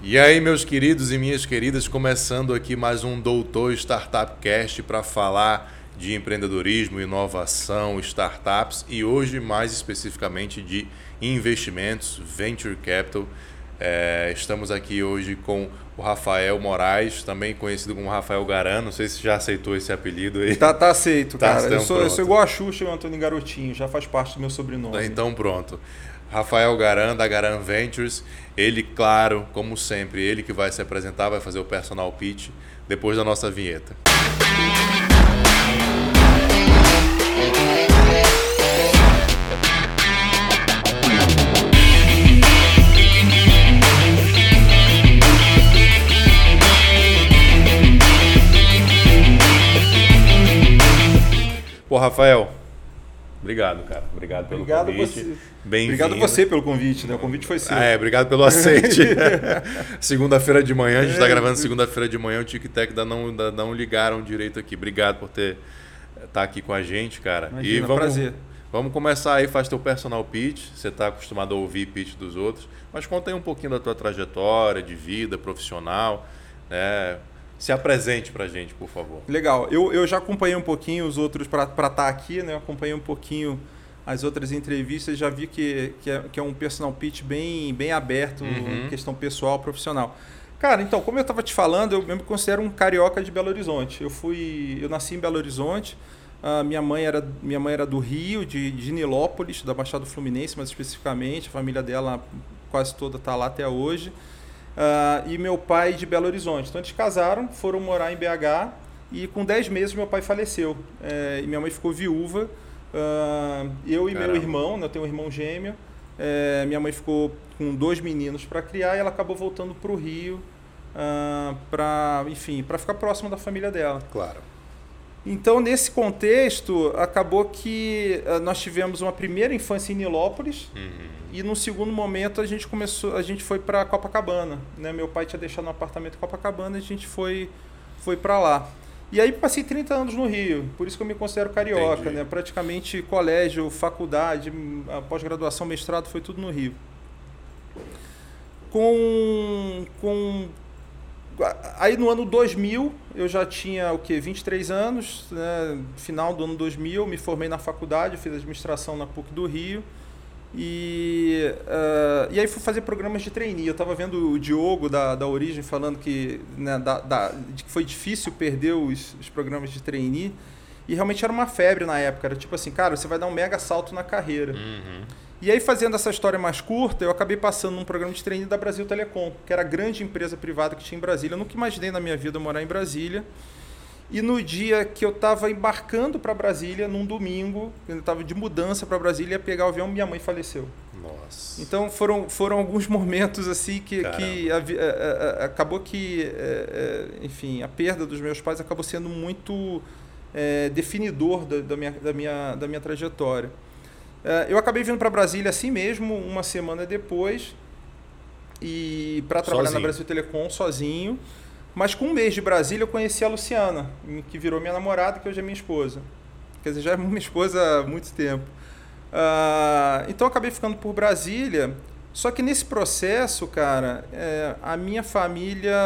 E aí, meus queridos e minhas queridas, começando aqui mais um Doutor Startup Cast para falar de empreendedorismo, inovação, startups e hoje mais especificamente de investimentos, venture capital. É, estamos aqui hoje com o Rafael Moraes, também conhecido como Rafael Garan. Não sei se já aceitou esse apelido aí. Tá, tá aceito, tá, cara. Então eu, sou, eu sou igual a Xuxa e o Antônio Garotinho, já faz parte do meu sobrenome. Então pronto. Rafael Garan, da Garan Ventures. Ele, claro, como sempre, ele que vai se apresentar, vai fazer o personal pitch depois da nossa vinheta. Pô, Rafael, obrigado, cara. Obrigado pelo obrigado convite. Você. Obrigado você pelo convite, né? O convite foi seu. Ah, é, obrigado pelo aceite. segunda-feira de manhã, a gente está é, gravando segunda-feira de manhã, o Tic-Tac ainda não, ainda não ligaram direito aqui. Obrigado por ter estar tá aqui com a gente, cara. Imagina, e vamos, prazer. Vamos começar aí, faz teu personal pitch. Você está acostumado a ouvir pitch dos outros, mas conta aí um pouquinho da tua trajetória de vida profissional, né? Se apresente para a gente, por favor. Legal. Eu, eu já acompanhei um pouquinho os outros para estar tá aqui, né? Eu acompanhei um pouquinho as outras entrevistas, já vi que, que, é, que é um personal pitch bem, bem aberto, uhum. questão pessoal, profissional. Cara, então, como eu estava te falando, eu me considero um carioca de Belo Horizonte. Eu fui, eu nasci em Belo Horizonte. Uh, minha mãe era minha mãe era do Rio, de, de Nilópolis, da Baixada Fluminense, mais especificamente. A família dela quase toda está lá até hoje. Uh, e meu pai de Belo Horizonte. Então eles casaram, foram morar em BH e com 10 meses meu pai faleceu. É, e minha mãe ficou viúva. Uh, eu e Caramba. meu irmão, né, eu tenho um irmão gêmeo. É, minha mãe ficou com dois meninos para criar e ela acabou voltando para o Rio uh, para, enfim, para ficar próximo da família dela. Claro. Então, nesse contexto, acabou que uh, nós tivemos uma primeira infância em Nilópolis uhum. e no segundo momento a gente começou, a gente foi para Copacabana, né? Meu pai tinha deixado um apartamento em Copacabana e a gente foi foi para lá. E aí passei 30 anos no Rio, por isso que eu me considero carioca, Entendi. né? Praticamente colégio, faculdade, pós-graduação, mestrado, foi tudo no Rio. Com, com aí no ano 2000 eu já tinha o que 23 anos, né? final do ano 2000 me formei na faculdade, fiz administração na PUC do Rio e, uh, e aí fui fazer programas de trainee. Eu estava vendo o Diogo da, da Origem falando que, né, da, da, que foi difícil perder os, os programas de trainee. E realmente era uma febre na época. Era tipo assim, cara, você vai dar um mega salto na carreira. Uhum. E aí, fazendo essa história mais curta, eu acabei passando num programa de trainee da Brasil Telecom, que era a grande empresa privada que tinha em Brasília. Eu nunca imaginei na minha vida morar em Brasília. E no dia que eu estava embarcando para Brasília, num domingo, eu estava de mudança para Brasília, ia pegar o avião, minha mãe faleceu. Nossa. Então foram, foram alguns momentos assim que, que a, a, a, acabou que, é, é, enfim, a perda dos meus pais acabou sendo muito é, definidor da, da, minha, da, minha, da minha trajetória. É, eu acabei vindo para Brasília assim mesmo, uma semana depois, e para trabalhar sozinho. na Brasil Telecom sozinho. Mas com um mês de Brasília eu conheci a Luciana, que virou minha namorada, que hoje é minha esposa. Quer dizer, já é minha esposa há muito tempo. Uh, então eu acabei ficando por Brasília. Só que nesse processo, cara, é, a minha família,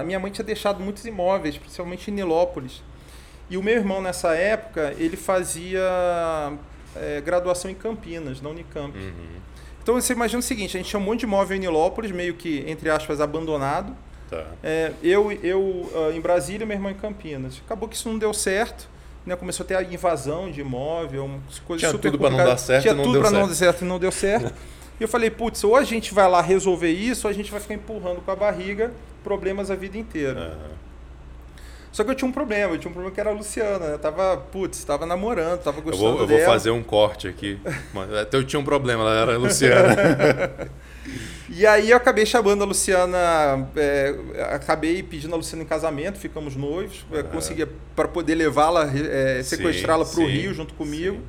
a minha mãe tinha deixado muitos imóveis, principalmente em Nilópolis. E o meu irmão, nessa época, ele fazia é, graduação em Campinas, na Unicamp. Uhum. Então você imagina o seguinte: a gente tinha um monte de imóvel em Nilópolis, meio que, entre aspas, abandonado. Tá. É, eu eu uh, em Brasília, meu irmão em Campinas. Acabou que isso não deu certo. Né, começou a ter a invasão de imóvel, coisas Tinha super tudo para não dar certo Tinha tudo para não dar certo e não deu certo. e eu falei, putz, ou a gente vai lá resolver isso, ou a gente vai ficar empurrando com a barriga problemas a vida inteira. Uhum. Só que eu tinha um problema, eu tinha um problema que era a Luciana. Eu tava, putz, tava namorando, tava gostando eu vou, eu dela. vou fazer um corte aqui. eu tinha um problema, ela era a Luciana. E aí eu acabei chamando a Luciana, é, acabei pedindo a Luciana em casamento, ficamos noivos, é, consegui para poder levá-la, é, sequestrá-la para o Rio junto comigo.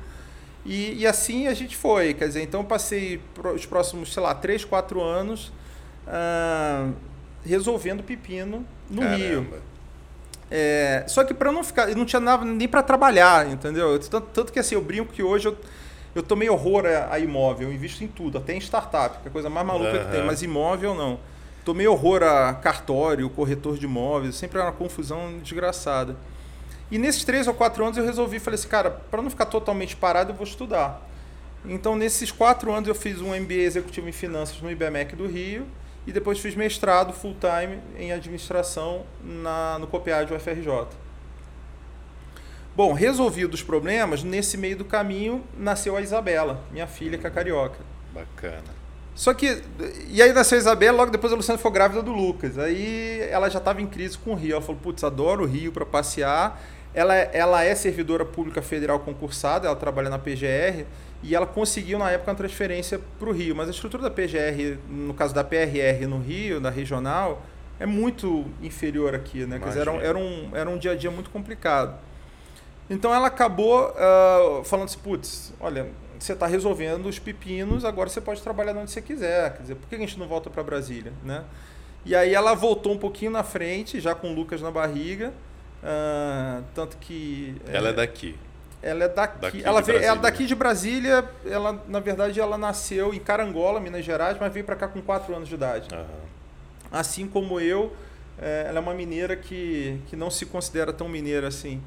E, e, assim a gente foi, quer dizer, então passei os próximos, sei lá, 3, 4 anos ah, resolvendo pepino no Caramba. Rio. É, só que para não ficar, não tinha nada nem para trabalhar, entendeu? Tanto, tanto, que assim, eu brinco que hoje eu eu tomei horror a, a, imóvel, eu invisto em tudo, até em startup, que é a coisa mais maluca uhum. que tem, mas imóvel não. tomei horror a cartório, corretor de imóveis, sempre era uma confusão desgraçada. E nesses três ou quatro anos eu resolvi, falei assim, cara, para não ficar totalmente parado, eu vou estudar. Então, nesses quatro anos, eu fiz um MBA executivo em finanças no IBMEC do Rio e depois fiz mestrado full-time em administração na, no COPEAD UFRJ. Bom, resolvidos os problemas, nesse meio do caminho nasceu a Isabela, minha filha, que é carioca. Bacana. Só que. E aí nasceu a Isabela, logo depois a Luciana foi grávida do Lucas. Aí ela já estava em crise com o Rio. Ela falou: putz, adoro o Rio para passear. Ela, ela é servidora pública federal concursada, ela trabalha na PGR e ela conseguiu na época uma transferência para o Rio. Mas a estrutura da PGR, no caso da PRR no Rio, da regional, é muito inferior aqui, né? Quer dizer, era, era, um, era um dia a dia muito complicado. Então ela acabou uh, falando assim, putz, olha, você está resolvendo os pepinos, agora você pode trabalhar onde você quiser. Quer dizer, por que a gente não volta para Brasília, né? E aí ela voltou um pouquinho na frente, já com o Lucas na barriga, uh, tanto que... Ela é, é daqui. Ela é daqui. daqui ela veio, ela daqui de Brasília. Ela, na verdade, ela nasceu em Carangola, Minas Gerais, mas veio para cá com 4 anos de idade. Uhum. Assim como eu, é, ela é uma mineira que, que não se considera tão mineira assim.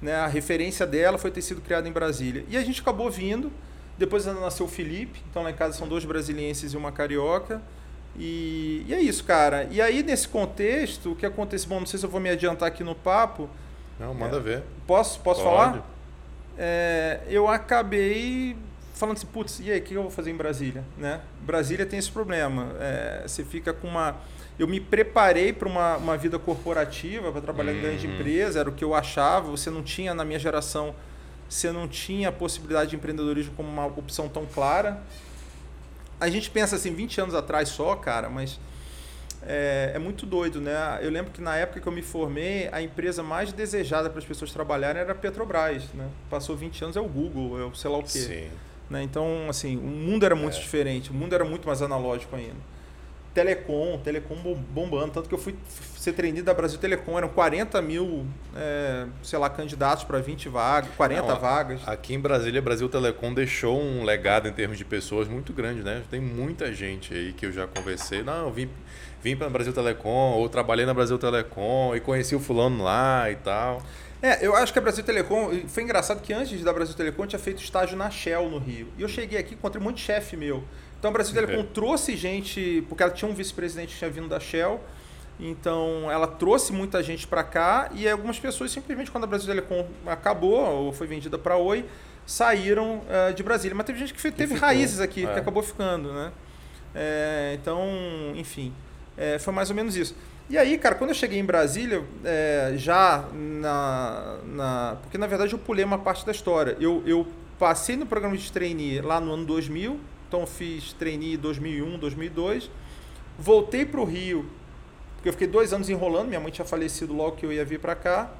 Né? A referência dela foi ter sido criada em Brasília. E a gente acabou vindo. Depois nasceu o Felipe. Então lá em casa são dois brasilienses e uma carioca. E, e é isso, cara. E aí, nesse contexto, o que acontece? Bom, não sei se eu vou me adiantar aqui no papo. Não, manda é, ver. Posso, posso falar? É, eu acabei falando assim, putz, e aí, o que eu vou fazer em Brasília? Né? Brasília tem esse problema. É, você fica com uma. Eu me preparei para uma, uma vida corporativa, para trabalhar uhum. em grande empresa, era o que eu achava. Você não tinha, na minha geração, você não tinha a possibilidade de empreendedorismo como uma opção tão clara. A gente pensa assim, 20 anos atrás só, cara, mas é, é, muito doido, né? Eu lembro que na época que eu me formei, a empresa mais desejada para as pessoas trabalharem era a Petrobras, né? Passou 20 anos é o Google, é o sei lá o quê. Sim. Né? Então, assim, o mundo era muito é. diferente, o mundo era muito mais analógico ainda. Telecom, Telecom bombando, tanto que eu fui ser treinado da Brasil Telecom, eram 40 mil, é, sei lá, candidatos para 20 vagas, 40 Não, vagas. Aqui em Brasília, Brasil Telecom deixou um legado em termos de pessoas muito grande, né? Tem muita gente aí que eu já conversei. Não, eu vim vim para Brasil Telecom, ou trabalhei na Brasil Telecom e conheci o fulano lá e tal. É, eu acho que a Brasil Telecom. Foi engraçado que antes da Brasil Telecom eu tinha feito estágio na Shell no Rio. E eu cheguei aqui encontrei um monte de chefe meu. Então a Brasil Telecom trouxe gente, porque ela tinha um vice-presidente que tinha vindo da Shell. Então ela trouxe muita gente para cá e algumas pessoas simplesmente quando a Brasil Telecom acabou ou foi vendida para Oi, saíram uh, de Brasília. Mas teve gente que teve que raízes aqui, é. que acabou ficando, né? É, então, enfim. É, foi mais ou menos isso. E aí, cara, quando eu cheguei em Brasília, é, já na, na. Porque na verdade eu pulei uma parte da história. Eu, eu passei no programa de trainee lá no ano 2000, então fiz trainee 2001, 2002. Voltei para o Rio, porque eu fiquei dois anos enrolando. Minha mãe tinha falecido logo que eu ia vir para cá.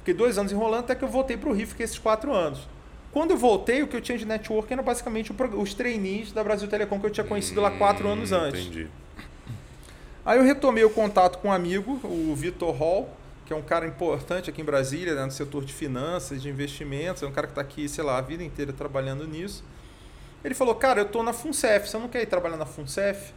Fiquei dois anos enrolando até que eu voltei para o Rio, fiquei esses quatro anos. Quando eu voltei, o que eu tinha de network era basicamente os trainees da Brasil Telecom que eu tinha conhecido lá quatro hum, anos antes. Entendi. Aí eu retomei o contato com um amigo, o Vitor Hall, que é um cara importante aqui em Brasília, né, no setor de finanças, de investimentos, é um cara que está aqui, sei lá, a vida inteira trabalhando nisso. Ele falou, cara, eu estou na FUNCEF, você não quer ir trabalhar na FUNCEF?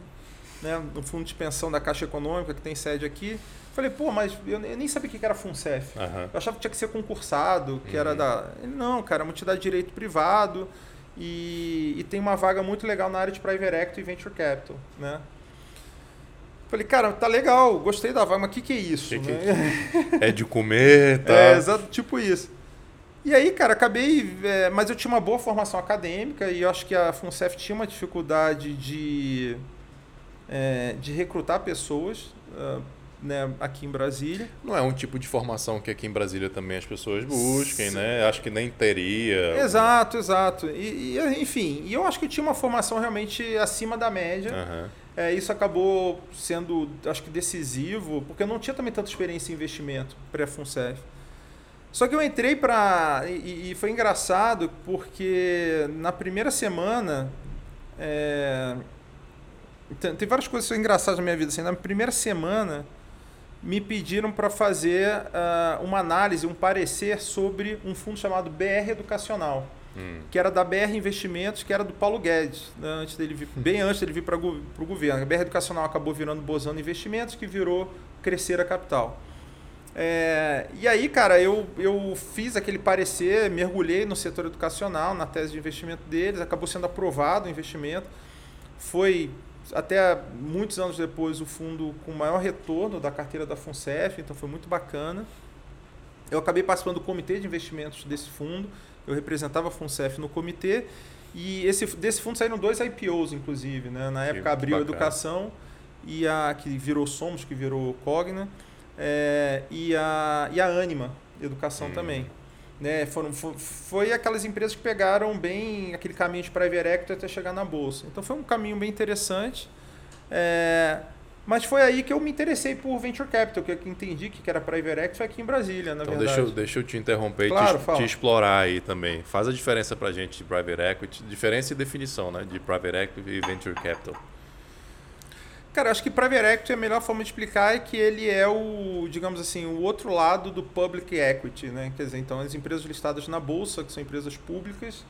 Né, no fundo de pensão da Caixa Econômica, que tem sede aqui. Falei, pô, mas eu nem sabia o que era FUNCEF. Uhum. Eu achava que tinha que ser concursado, que uhum. era da... Ele, não, cara, é uma entidade de direito privado e, e tem uma vaga muito legal na área de Private Equity e Venture Capital, né? Falei, cara, tá legal, gostei da vaga, mas o que, que é isso? Que né? que é de comer, tá? É, exato, tipo isso. E aí, cara, acabei. É, mas eu tinha uma boa formação acadêmica e eu acho que a FUNCEF tinha uma dificuldade de, é, de recrutar pessoas uh, né, aqui em Brasília. Não é um tipo de formação que aqui em Brasília também as pessoas busquem, Sim. né? Acho que nem teria. Exato, exato. E, e, enfim, e eu acho que eu tinha uma formação realmente acima da média. Uhum. É, isso acabou sendo, acho que, decisivo, porque eu não tinha também tanta experiência em investimento pré-FUNCEF. Só que eu entrei para. E, e, foi engraçado, porque na primeira semana. É, tem, tem, várias coisas engraçadas na minha vida. Assim, na primeira semana, me pediram para fazer uh, uma análise, um parecer sobre um fundo chamado BR Educacional. Hum. que era da BR Investimentos, que era do Paulo Guedes, né? antes dele vir, bem antes dele vir para o governo. A BR Educacional acabou virando Bozano Investimentos, que virou Crescer a Capital. É, e aí, cara, eu, eu fiz aquele parecer, mergulhei no setor educacional, na tese de investimento deles, acabou sendo aprovado o investimento. Foi até muitos anos depois o fundo com maior retorno da carteira da FUNCEF, então foi muito bacana. Eu acabei participando do comitê de investimentos desse fundo, eu representava a FUNCEF no comitê, e esse, desse fundo saíram dois IPOs, inclusive. Né? Na época abriu a Educação, e a que virou Somos, que virou Cogna é, e, a, e a Anima Educação hum. também. Né, foram, foi, foi, aquelas empresas que pegaram bem aquele caminho de private equity até chegar na bolsa. Então foi um caminho bem interessante. É, mas foi aí que eu me interessei por venture capital, que eu entendi que era private equity foi aqui em Brasília, na então verdade. Deixa eu, deixa eu te interromper claro, e te, te, explorar aí também. Faz a diferença para a gente de private equity, diferença e definição né, de private equity e venture capital. Cara, acho que private equity a melhor forma de explicar é que ele é o, digamos assim, o outro lado do public equity, né? Quer dizer, então as empresas listadas na bolsa, que são empresas públicas,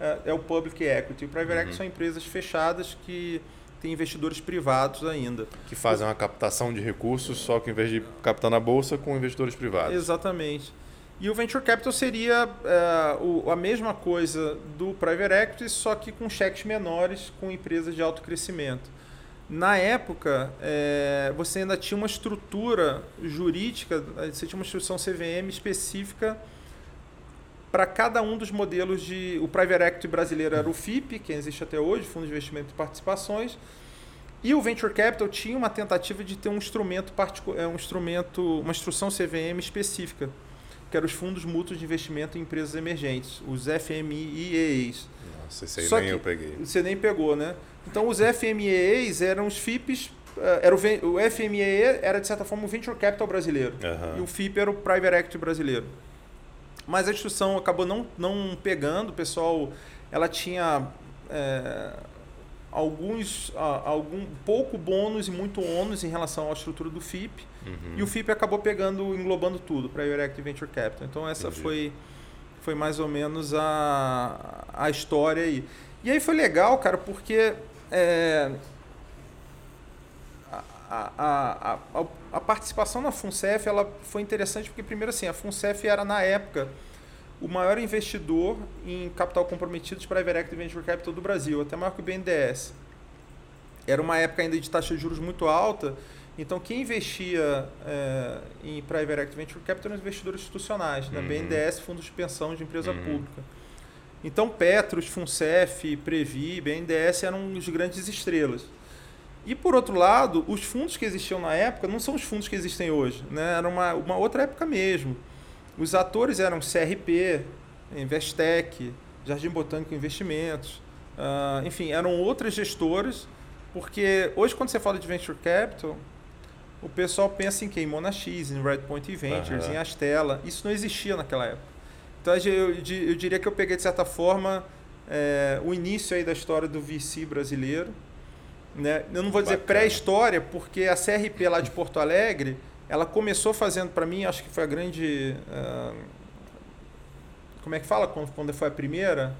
é, é o public equity. O private uhum. equity são empresas fechadas que têm investidores privados ainda. Que fazem uma captação de recursos, só que em vez de captar na bolsa, com investidores privados. Exatamente. E o venture capital seria é, o, a mesma coisa do private equity, só que com cheques menores, com empresas de alto crescimento. Na época, é, você ainda tinha uma estrutura jurídica, você tinha uma instrução CVM específica para cada um dos modelos de. O Private Equity brasileiro era o FIP, que existe até hoje, Fundo de Investimento e Participações. E o Venture Capital tinha uma tentativa de ter um instrumento, é, um instrumento uma instrução CVM específica, que eram os Fundos Mútuos de Investimento em Empresas Emergentes, os FMIEs. Nossa, esse aí Só nem eu peguei. Você nem pegou, né? Então os FMEAs eram os FIPs, eh, era o, o FMEA era de certa forma o Venture Capital brasileiro uhum. e o FIP era o Private Equity brasileiro. Mas a instituição acabou não, não pegando, o pessoal ela tinha é, alguns algum pouco bônus e muito ônus em relação à estrutura do FIP uhum. e o FIP acabou pegando englobando tudo Private Equity e Venture Capital. Então essa Entendi. foi foi mais ou menos a, a história aí. E aí foi legal, cara, porque é, a, a, a, a, participação na FUNCEF ela foi interessante porque, primeiro, assim, a FUNCEF era, na época, o maior investidor em capital comprometido de Private Equity Venture Capital do Brasil, até maior que o BNDES. Era uma época ainda de taxa de juros muito alta, então quem investia é, em Private Equity Venture Capital eram investidores institucionais, né? uhum. BNDES, fundos de pensão de empresa uhum. pública. Então, Petros, FUNCEF, Previ, BNDES eram os grandes estrelas. E, por outro lado, os fundos que existiam na época não são os fundos que existem hoje. Né? Era uma, uma outra época mesmo. Os atores eram CRP, Investec, Jardim Botânico Investimentos. Uh, enfim, eram outras gestoras, porque hoje, quando você fala de Venture Capital, o pessoal pensa em quem? Em Monax, em Redpoint Ventures, uhum. em Astela. Isso não existia naquela época. Então eu, eu diria que eu peguei, de certa forma, é, o início aí da história do VC brasileiro. Né? Eu não vou dizer pré-história, porque a CRP lá de Porto Alegre, ela começou fazendo para mim, acho que foi a grande. Uh, como é que fala quando, quando foi a primeira?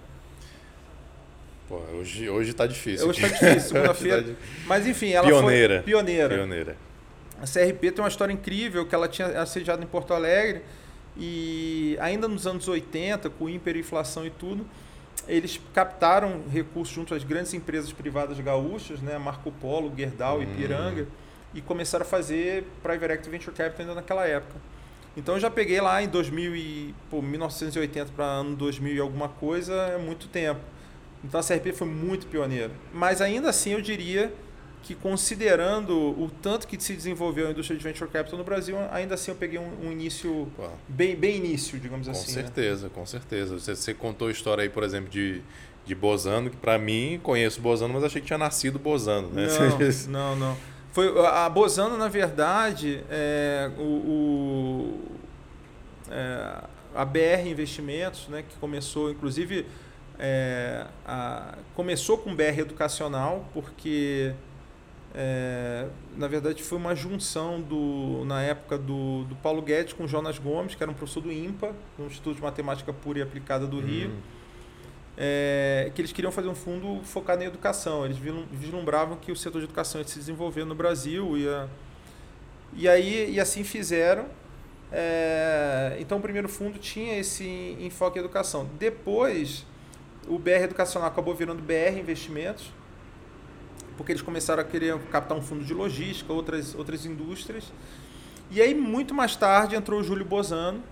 Pô, hoje, hoje tá difícil. Hoje está difícil, segunda-feira. Tá Mas enfim, ela pioneira. foi pioneira. Pioneira. A CRP tem uma história incrível que ela tinha assediado em Porto Alegre e ainda nos anos 80, com hiperinflação e tudo, eles captaram recursos junto às grandes empresas privadas gaúchas, né, Marco Polo, Gerdau, e hum. Ipiranga, e começaram a fazer Private Equity Venture Capital ainda naquela época. Então eu já peguei lá em 2000 e, pô, 1980 para ano 2000 e alguma coisa, é muito tempo. Então a CRP foi muito pioneira. Mas ainda assim eu diria que considerando o tanto que se desenvolveu a indústria de venture capital no Brasil, ainda assim eu peguei um, um início bem, bem início, digamos com assim. Com né? certeza, né? com certeza. Você, você contou a história aí, por exemplo, de, de Bozano, que para mim conheço Bozano, mas achei que tinha nascido Bozano, né? Não, não, não. Foi, a Bozano, na verdade, é, o, o é, a BR Investimentos, né, que começou, inclusive, é, a, começou com BR Educacional, porque é, na verdade, foi uma junção do, na época do, do Paulo Guedes com o Jonas Gomes, que era um professor do IMPA, no Instituto de Matemática Pura e Aplicada do Rio. Hum. é, que eles queriam fazer um fundo focado em educação. Eles vislumbravam que o setor de educação ia se desenvolver no Brasil. Ia, e, aí, e assim fizeram. É, então, o primeiro fundo tinha esse enfoque em educação. Depois, o BR Educacional acabou virando BR Investimentos, porque eles começaram a querer captar um fundo de logística, outras, outras indústrias. E aí, muito mais tarde, entrou o Júlio Bozano,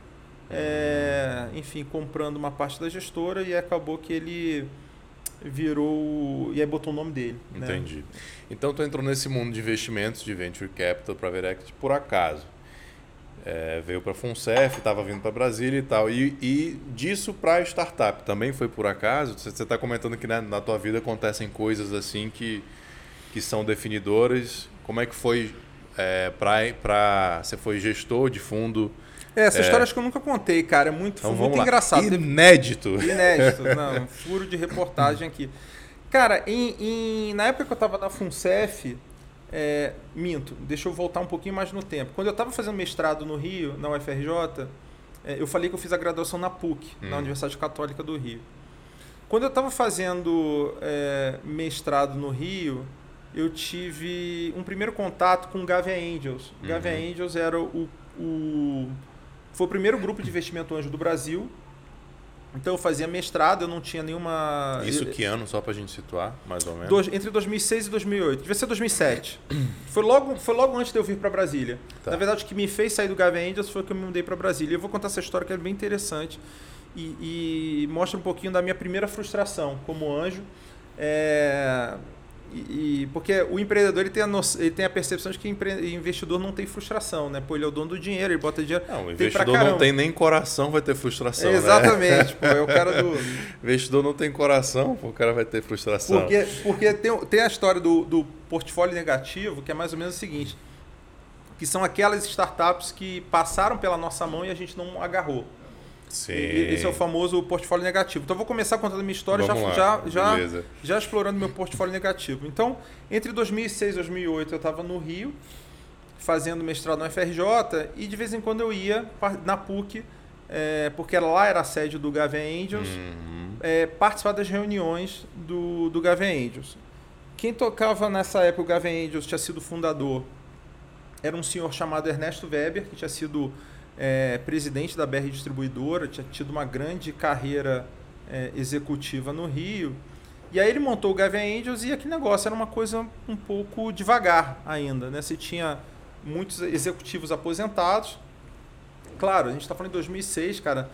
é, enfim, comprando uma parte da gestora e acabou que ele virou. E aí botou o nome dele. Né? Entendi. Né? Então, tu entrou nesse mundo de investimentos, de venture capital, private equity, por acaso. É, veio para a FUNCEF, estava vindo para Brasília e tal. E, e disso para startup também foi por acaso? Você está comentando que né, na tua vida acontecem coisas assim que, que são definidoras. Como é que foi é, para. Você foi gestor de fundo é, essa é. história acho que eu nunca contei, cara. É muito, então, muito engraçado. Inédito. Inédito, não. Furo de reportagem aqui. Cara, em, em, na época que eu estava na FUNCEF, é, minto, deixa eu voltar um pouquinho mais no tempo. Quando eu estava fazendo mestrado no Rio, na UFRJ, é, eu falei que eu fiz a graduação na PUC, hum. na Universidade Católica do Rio. Quando eu estava fazendo é, mestrado no Rio, eu tive um primeiro contato com o Gavia Angels. Uhum. Gavia Angels era o, o foi o primeiro grupo de investimento anjo do Brasil. Então eu fazia mestrado, eu não tinha nenhuma. Isso que ano, só para a gente situar, mais ou menos? Dois, entre 2006 e 2008. Devia ser 2007. foi, logo, foi logo antes de eu vir para Brasília. Tá. Na verdade, o que me fez sair do Gavin Angels foi que eu me mudei para Brasília. Eu vou contar essa história que é bem interessante e, e mostra um pouquinho da minha primeira frustração como anjo. É, e, porque o empreendedor ele tem, a no, ele tem a percepção de que o investidor não tem frustração, né? Pô, ele é o dono do dinheiro, ele bota dinheiro. Não, o investidor não tem nem coração, vai ter frustração. Né? Exatamente, né? pô, é o cara do. investidor não tem coração, pô, o cara vai ter frustração. Porque, porque tem, tem a história do, do portfólio negativo, que é mais ou menos o seguinte: que são aquelas startups que passaram pela nossa mão e a gente não agarrou. Sim. Esse é o famoso portfólio negativo. Então, vou começar contando a minha história já, já, já, já, explorando meu portfólio negativo. Então, entre 2006 e 2008, eu estava no Rio, fazendo mestrado na FRJ, e de vez em quando eu ia na PUC, é, porque lá era a sede do Gavin Angels, uhum. é, participar das reuniões do, do Gavin Angels. Quem tocava nessa época o Gavin Angels tinha sido fundador, era um senhor chamado Ernesto Weber, que tinha sido é, presidente da BR Distribuidora, tinha tido uma grande carreira é, executiva no Rio. E aí ele montou o Gavin Angels e aquele negócio era uma coisa um pouco devagar ainda. Né? Você tinha muitos executivos aposentados. Claro, a gente está falando em 2006, cara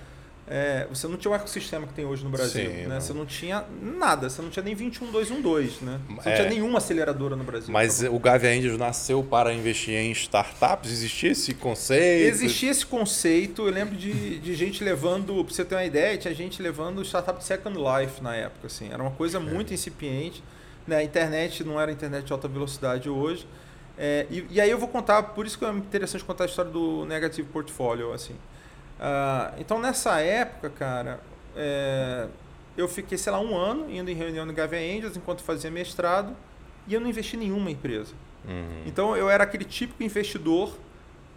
é, você não tinha o ecossistema que tem hoje no Brasil. Sim, né? Você não tinha nada, você não tinha nem 21212, né? Você é, não tinha nenhuma aceleradora no Brasil. Mas o Gavia Angels nasceu para investir em startups? Existia esse conceito? Existia esse conceito. Eu lembro de, de gente levando, para você ter uma ideia, tinha gente levando startup Second Life na época. Assim. Era uma coisa é. muito incipiente. Né? A internet não era internet de alta velocidade hoje. É, e, e, aí eu vou contar, por isso que é interessante contar a história do Negative Portfolio. Assim. Uh, então nessa época, cara, é, eu fiquei, sei lá, um ano indo em reunião no Gavin Angels enquanto fazia mestrado e eu não investi em nenhuma empresa. Uhum. Então eu era aquele típico investidor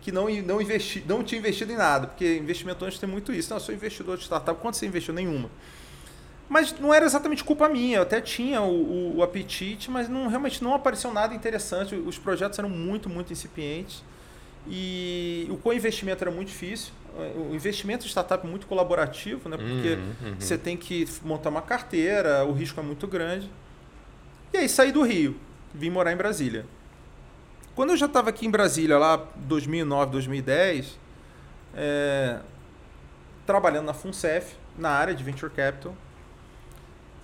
que não, não, investi, não tinha investido em nada, porque investimento antes tem muito isso. Não, eu sou investidor de startup, quanto você investiu? Nenhuma. Mas não era exatamente culpa minha, eu até tinha o, o, o apetite, mas não, realmente não apareceu nada interessante. Os projetos eram muito, muito incipientes. E o co-investimento era muito difícil o investimento de startup é muito colaborativo, né? Porque uhum, uhum. você tem que montar uma carteira, o risco é muito grande. E aí saí do Rio, vim morar em Brasília. Quando eu já estava aqui em Brasília, lá 2009, 2010, é, trabalhando na FUNCEF, na área de Venture Capital,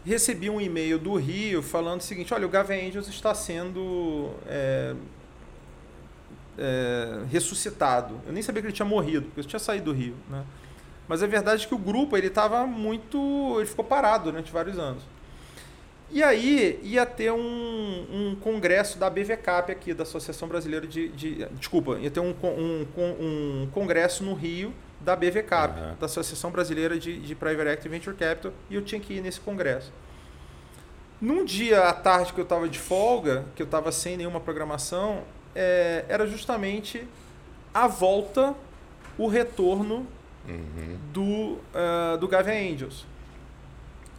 recebi um e-mail do Rio falando o seguinte, olha, o Gavin Angels está sendo... É, é, ressuscitado. Eu nem sabia que ele tinha morrido, porque eu tinha saído do Rio. Né? Mas a verdade é que o grupo ele estava muito. ele ficou parado durante vários anos. E aí ia ter um, um congresso da BVCAP aqui, da Associação Brasileira de. de desculpa, ia ter um, um, um congresso no Rio da BVCAP, uhum. da Associação Brasileira de, de Private Equity Venture Capital, e eu tinha que ir nesse congresso. Num dia à tarde que eu estava de folga, que eu estava sem nenhuma programação, é, era justamente a volta, o retorno uhum. do, uh, do Gavin Angels.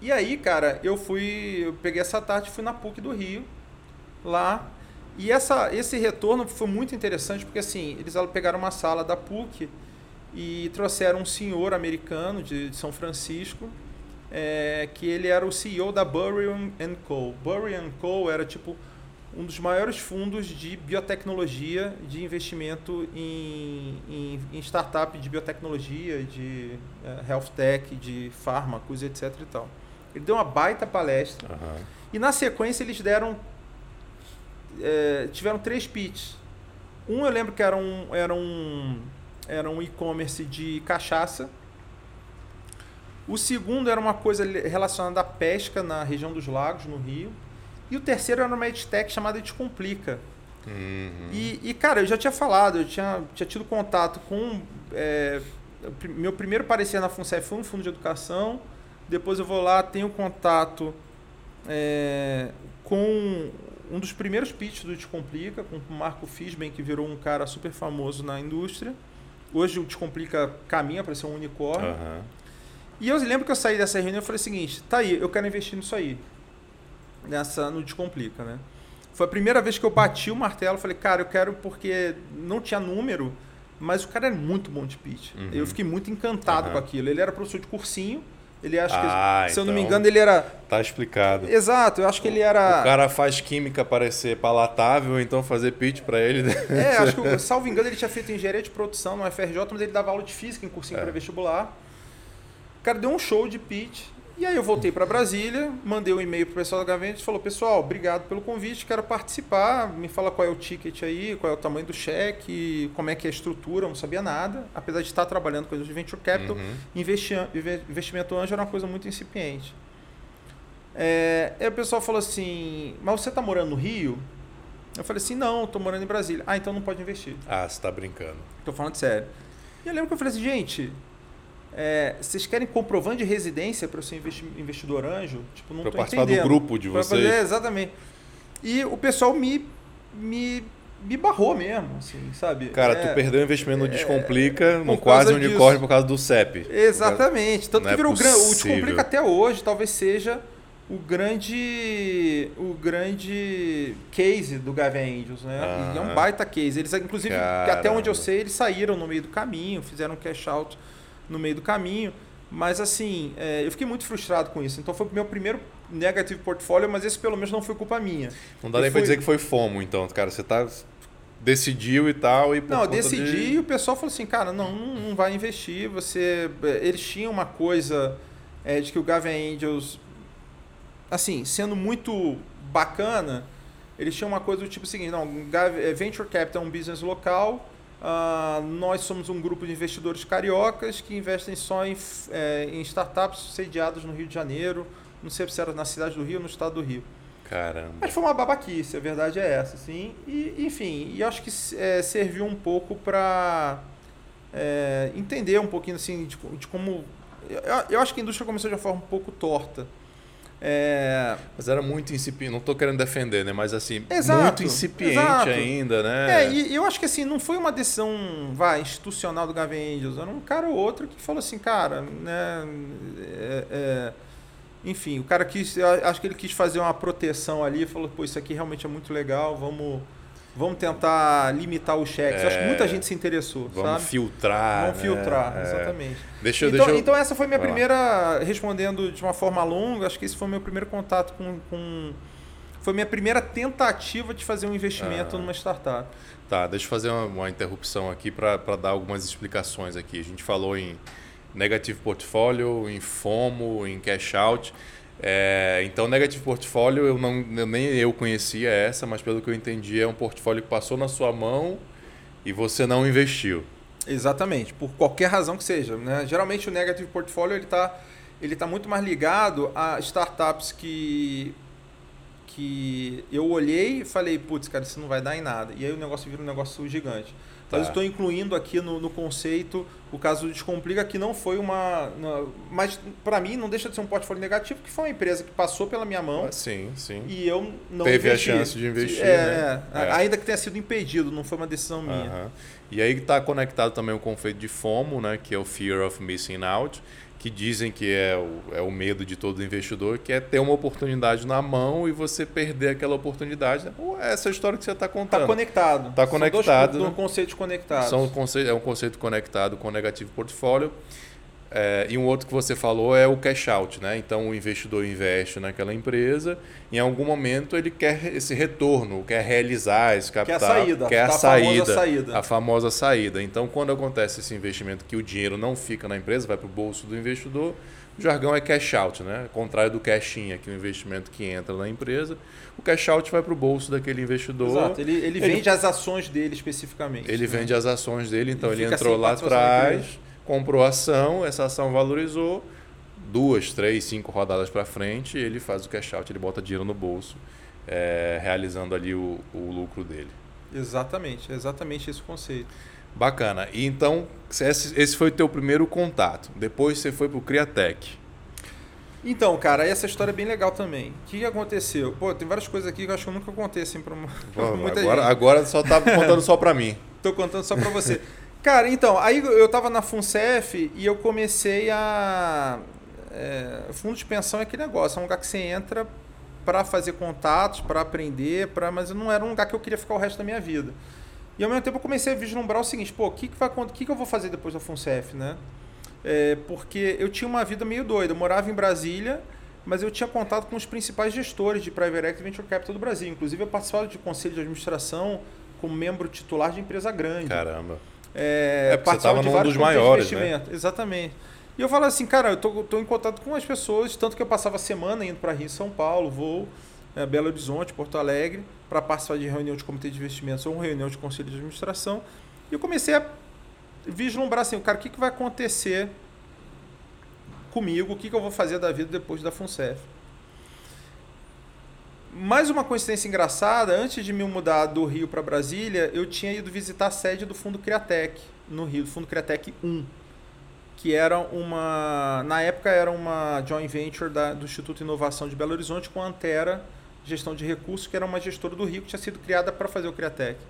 E aí, cara, eu fui, eu peguei essa tarde, fui na PUC do Rio, lá. E essa, esse retorno foi muito interessante porque assim, eles pegaram uma sala da PUC e trouxeram um senhor americano de, de São Francisco, é, que ele era o CEO da Burry Co. Burry Co. era tipo um dos maiores fundos de biotecnologia, de investimento em, em, em startup de biotecnologia, de uh, health tech, de fármacos, etc. E tal. Ele deu uma baita palestra. Uhum. E na sequência eles deram. É, tiveram três pitches. Um eu lembro que era um, era um, era um e-commerce de cachaça. O segundo era uma coisa relacionada à pesca na região dos lagos, no Rio. E o terceiro era uma edtech chamada Descomplica. Uhum. E, e, cara, eu já tinha falado, eu tinha, tinha tido contato com. É, meu primeiro parecer na FUNCEF foi um fundo de educação. Depois eu vou lá, tenho contato é, com um dos primeiros pitches do Descomplica, com o Marco Fisben, que virou um cara super famoso na indústria. Hoje o Descomplica caminha para ser um unicórnio. Uhum. E eu lembro que eu saí dessa reunião e falei o seguinte: tá aí, eu quero investir nisso aí nessa no Descomplica, né? Foi a primeira vez que eu bati o martelo, falei, cara, eu quero porque não tinha número, mas o cara é muito bom de pitch. Uhum. Eu fiquei muito encantado uhum. com aquilo. Ele era professor de cursinho, ele acho ah, que, se eu não me então engano, ele era. Tá explicado. Exato, eu acho que ele era. O cara faz química parecer palatável, então fazer pitch para ele. É, acho que, salvo engano, ele tinha feito engenharia de produção no FRJ, mas ele dava aula de física em cursinho é. para vestibular. O cara deu um show de pitch. E aí eu voltei para Brasília, mandei um e-mail pro pessoal da Gavente e falou: "Pessoal, obrigado pelo convite, quero participar, me fala qual é o ticket aí, qual é o tamanho do cheque, como é que é a estrutura, não sabia nada, apesar de estar trabalhando com coisas de venture capital, uhum. investimento anjo era uma coisa muito incipiente. É, aí o pessoal falou assim: "Mas você está morando no Rio?" Eu falei assim: "Não, estou morando em Brasília." "Ah, então não pode investir." Ah, você está brincando. Estou falando sério. E eu lembro que eu falei assim: "Gente, é, vocês querem comprovante de residência para o seu investidor anjo? Tipo, não para participar entendendo. do grupo de vocês. Fazer, exatamente. E o pessoal me, me, me barrou mesmo, assim, sabe? Cara, é, tu perdeu o investimento no é, Descomplica, no quase unicórnio disso. por causa do CEP. Exatamente. Tanto não que é virou é o Descomplica até hoje, talvez seja o grande o grande case do Gavin Angels, né? Ah, é um baita case. Eles, inclusive, Caramba. até onde eu sei, eles saíram no meio do caminho, fizeram um cash out no meio do caminho. Mas assim, é, eu fiquei muito frustrado com isso. Então foi o meu primeiro negative portfólio, mas esse pelo menos não foi culpa minha. Não dá eu nem fui... para dizer que foi FOMO, então, cara. Você tá decidiu e tal e Não, decidi de... e o pessoal falou assim, cara, não, não vai investir. Você, eles tinham uma coisa é, de que o Gavin Angels, assim, sendo muito bacana, eles tinham uma coisa do tipo seguinte, não, é, Venture Capital é um business local Uh, nós somos um grupo de investidores cariocas que investem só em, é, em startups sediadas no Rio de Janeiro, não sei se era na cidade do Rio ou no estado do Rio. Caramba. Mas foi uma babaquice, a verdade é essa, sim. E, enfim, e acho que é, serviu um pouco para é, entender um pouquinho assim de, de como. Eu, eu, acho que a indústria começou de uma forma um pouco torta. É... Mas era muito incipiente, não estou querendo defender, né? Mas assim, exato, muito incipiente exato. ainda, né? É, e eu acho que assim, não foi uma decisão vai, institucional do Gavin Angels, era um cara ou outro que falou assim, cara, né? É, é, enfim, o cara quis, acho que ele quis fazer uma proteção ali, falou, pô, isso aqui realmente é muito legal, vamos vamos tentar limitar os cheques. É, acho que muita é. gente se interessou, vamos sabe? filtrar. Vamos né? filtrar, é. exatamente. Deixa, então, deixa eu... então essa foi minha Vai primeira, lá. respondendo de uma forma longa, acho que esse foi meu primeiro contato com, com foi minha primeira tentativa de fazer um investimento ah. numa startup. Tá, deixa eu fazer uma, uma interrupção aqui para dar algumas explicações aqui. A gente falou em negative portfólio, em FOMO, em cash out. É, então, Negative Portfólio, eu não, eu, nem eu conhecia essa, mas pelo que eu entendi, é um portfólio que passou na sua mão e você não investiu. Exatamente, por qualquer razão que seja. Né? Geralmente o Negative Portfólio ele está ele tá muito mais ligado a startups que, que eu olhei e falei, putz, cara, isso não vai dar em nada. E aí o negócio vira um negócio gigante. Tá. Mas estou incluindo aqui no, no, conceito o caso do Descomplica, que não foi uma. mas para mim não deixa de ser um portfólio negativo, que foi uma empresa que passou pela minha mão. Ah, sim, sim. E eu não Teve investi. a chance de investir. É, né? é, é. Ainda que tenha sido impedido, não foi uma decisão minha. E aí está conectado também o conceito de FOMO, né, que é o Fear of Missing Out. Que dizem que é o, é o medo de todo investidor, que é ter uma oportunidade na mão e você perder aquela oportunidade. Né? Essa é história que você está contando. Está conectado. Está conectado. São dois, conceitos conectados. São é um conceito conectado com o negativo portfólio. É, e um outro que você falou é o cash out, né? Então o investidor investe naquela empresa, em algum momento ele quer esse retorno, quer realizar esse capital, quer a saída, quer a, a saída, famosa saída, a famosa saída. Então quando acontece esse investimento que o dinheiro não fica na empresa, vai para o bolso do investidor, o jargão é cash out, né? Ao contrário do cash in, que é o investimento que entra na empresa, o cash out vai para o bolso daquele investidor. Exato, ele, ele vende ele, as ações dele especificamente. Ele né? vende as ações dele, então ele, ele entrou lá atrás comprou a ação, essa ação valorizou, duas, três, cinco rodadas para frente, ele faz o cash out, ele bota dinheiro no bolso, é, realizando ali o, o lucro dele. Exatamente, exatamente esse conceito. Bacana. E então, esse, esse foi o teu primeiro contato. Depois você foi para o Criatec. Então, cara, essa história é bem legal também. O que, aconteceu? Pô, tem várias coisas aqui que eu acho que nunca contei assim para muita agora, gente. Agora só tá contando só para mim. Tô contando só para você. Cara, então, aí eu tava na FUNCEF e eu comecei a. É, fundo de pensão é aquele negócio, é um lugar que você entra para fazer contatos, para aprender, pra, mas não era um lugar que eu queria ficar o resto da minha vida. E ao mesmo tempo eu comecei a vislumbrar o seguinte, pô, o que, que, vai, que, que eu vou fazer depois da FUNCEF, né? É, porque eu tinha uma vida meio doida, eu morava em Brasília, mas eu tinha contato com os principais gestores de Private Equity Venture Capital do Brasil. Inclusive eu participava de conselho de administração como membro titular de empresa grande. Caramba é, é participava de vários dos maiores, né? Exatamente. E eu falo assim, cara, eu tô, tô em contato com as pessoas, tanto que eu passava semana indo para Rio, São Paulo, vou é, Belo Horizonte, Porto Alegre, para participar de reunião de comitê de investimentos ou reunião de conselho de administração. E eu comecei a vislumbrar assim, cara, o que, que vai acontecer comigo, o que, que eu vou fazer da vida depois da FUNCEF mais uma coincidência engraçada, antes de me mudar do Rio para Brasília, eu tinha ido visitar a sede do Fundo Criatec, no Rio, do Fundo Criatec 1, que era uma, na época era uma joint venture da, do Instituto de Inovação de Belo Horizonte com a Antera Gestão de Recursos, que era uma gestora do Rio que tinha sido criada para fazer o Criatec.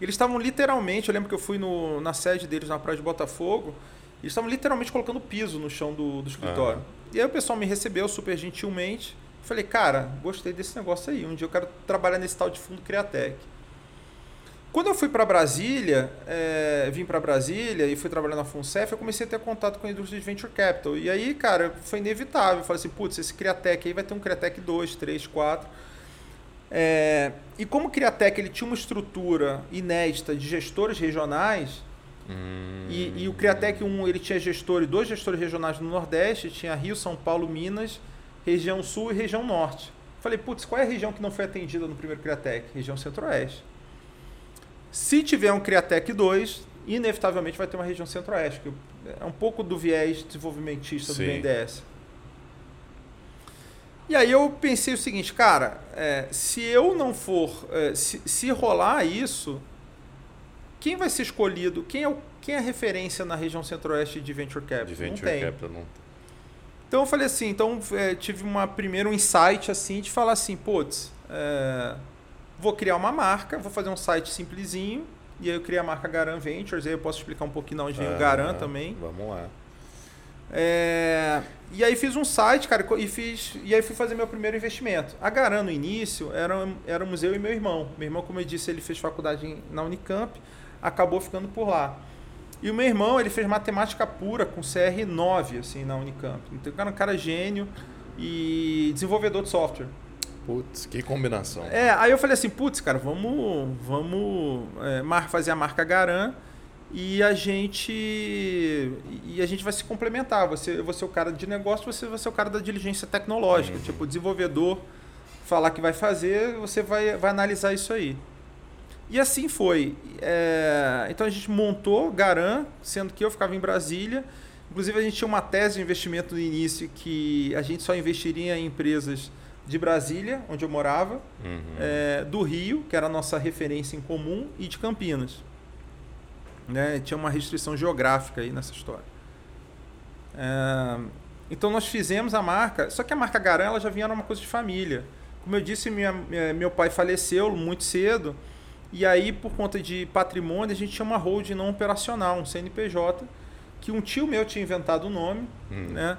Eles estavam literalmente, eu lembro que eu fui no, na sede deles na praia de Botafogo, eles estavam literalmente colocando piso no chão do, do escritório. Uhum. E aí o pessoal me recebeu super gentilmente, Falei, cara, gostei desse negócio aí. Um dia eu quero trabalhar nesse tal de fundo Criatec. Quando eu fui para Brasília, é, vim para Brasília e fui trabalhar na FUNCEF, eu comecei a ter contato com a indústria de Venture Capital. E aí, cara, foi inevitável. Eu falei assim, putz, esse Criatec aí vai ter um Criatec 2, 3, 4. É, e como o Criatec ele tinha uma estrutura inédita de gestores regionais, hum. e, e, o Criatec 1 ele tinha gestores, dois gestores regionais no Nordeste, tinha Rio, São Paulo, Minas região sul e região norte. Falei, putz, qual é a região que não foi atendida no primeiro Criatec? Região centro-oeste. Se tiver um Criatec 2, inevitavelmente vai ter uma região centro-oeste, que é um pouco do viés desenvolvimentista Sim. do BNDES. E aí eu pensei o seguinte, cara, é, se eu não for, é, se, se rolar isso, quem vai ser escolhido? Quem é, o, quem é a referência na região centro-oeste de Venture Capital? De Venture não. Capital não tem. Então eu falei assim, então é, tive uma primeiro um insight assim de falar assim, putz, é, vou criar uma marca, vou fazer um site simplesinho e aí eu criei a marca Garan Ventures, aí eu posso explicar um pouquinho de onde vem o Garan também. Vamos lá. É, e aí fiz um site, cara, e fiz e aí fui fazer meu primeiro investimento. A Garan no início era era um museu e meu irmão. Meu irmão, como eu disse, ele fez faculdade na Unicamp, acabou ficando por lá. E o meu irmão, ele fez matemática pura com CR 9, assim, na Unicamp. Então, cara, um cara gênio e desenvolvedor de software. Putz, que combinação. É, aí eu falei assim, putz, cara, vamos, vamos é, fazer a marca Garan e a gente e a gente vai se complementar. Você, você é o cara de negócio, você vai ser o cara da diligência tecnológica. Uhum. Tipo, o desenvolvedor falar que vai fazer, você vai, vai analisar isso aí. E assim foi. É, então a gente montou Garan, sendo que eu ficava em Brasília. Inclusive a gente tinha uma tese de investimento no início que a gente só investiria em empresas de Brasília, onde eu morava, uhum. é, do Rio, que era a nossa referência em comum, e de Campinas. Né? Tinha uma restrição geográfica aí nessa história. É, então nós fizemos a marca, só que a marca Garan ela já vinha uma coisa de família. Como eu disse, minha, meu pai faleceu muito cedo. E aí, por conta de patrimônio, a gente tinha uma holding não operacional, um CNPJ, que um tio meu tinha inventado o um nome, hum. né?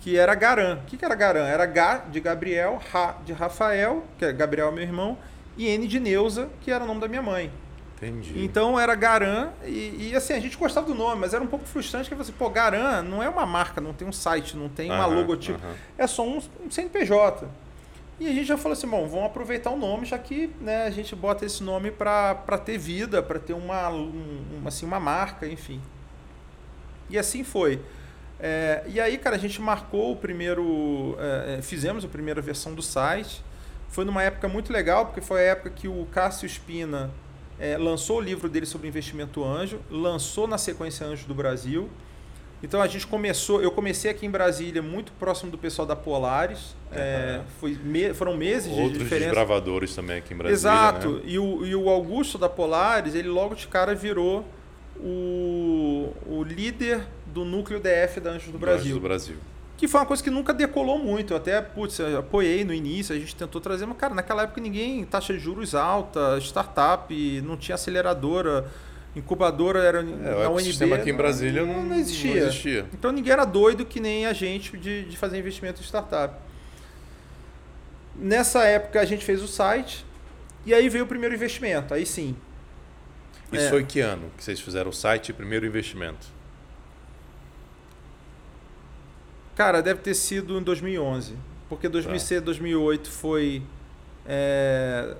Que era Garan. O que, que era Garan? Era Gá de Gabriel, Ra de Rafael, que é Gabriel meu irmão, e N de Neuza, que era o nome da minha mãe. Entendi. Então era Garan, e, e, assim, a gente gostava do nome, mas era um pouco frustrante que você, pô, Garan não é uma marca, não tem um site, não tem uma logotipo, é só um, um CNPJ. E a gente já falou assim, bom, vamos aproveitar o nome, já que né, a gente bota esse nome para ter vida, para ter uma, um, assim, uma marca, enfim. E assim foi. É, e aí, cara, a gente marcou o primeiro. É, é, fizemos a primeira versão do site. Foi numa época muito legal, porque foi a época que o Cássio Espina é, lançou o livro dele sobre investimento anjo, lançou na sequência Anjos do Brasil. Então a gente começou, eu comecei aqui em Brasília, muito próximo do pessoal da Polaris. É, foi me, foram meses Outros de diferença. Outros gravadores também aqui em Brasília. Exato. Né? E, o, e o Augusto da Polaris, ele logo de cara virou o, o líder do núcleo DF da Anjos do, do Brasil. Anjos do Brasil. Que foi uma coisa que nunca decolou muito. Eu até, putz, eu apoiei no início, a gente tentou trazer, mas, cara, naquela época ninguém, taxa de juros alta, startup, não tinha aceleradora incubadora era é, na UNB. O sistema aqui em Brasília não, não, existia. não, existia. Então ninguém era doido que nem a gente de, de fazer investimento em startup. Nessa época a gente fez o site e aí veio o primeiro investimento. Aí sim. Isso é. foi que ano que vocês fizeram o site e primeiro investimento? Cara, deve ter sido em 2011. Porque 2006, tá. 2008 foi, é,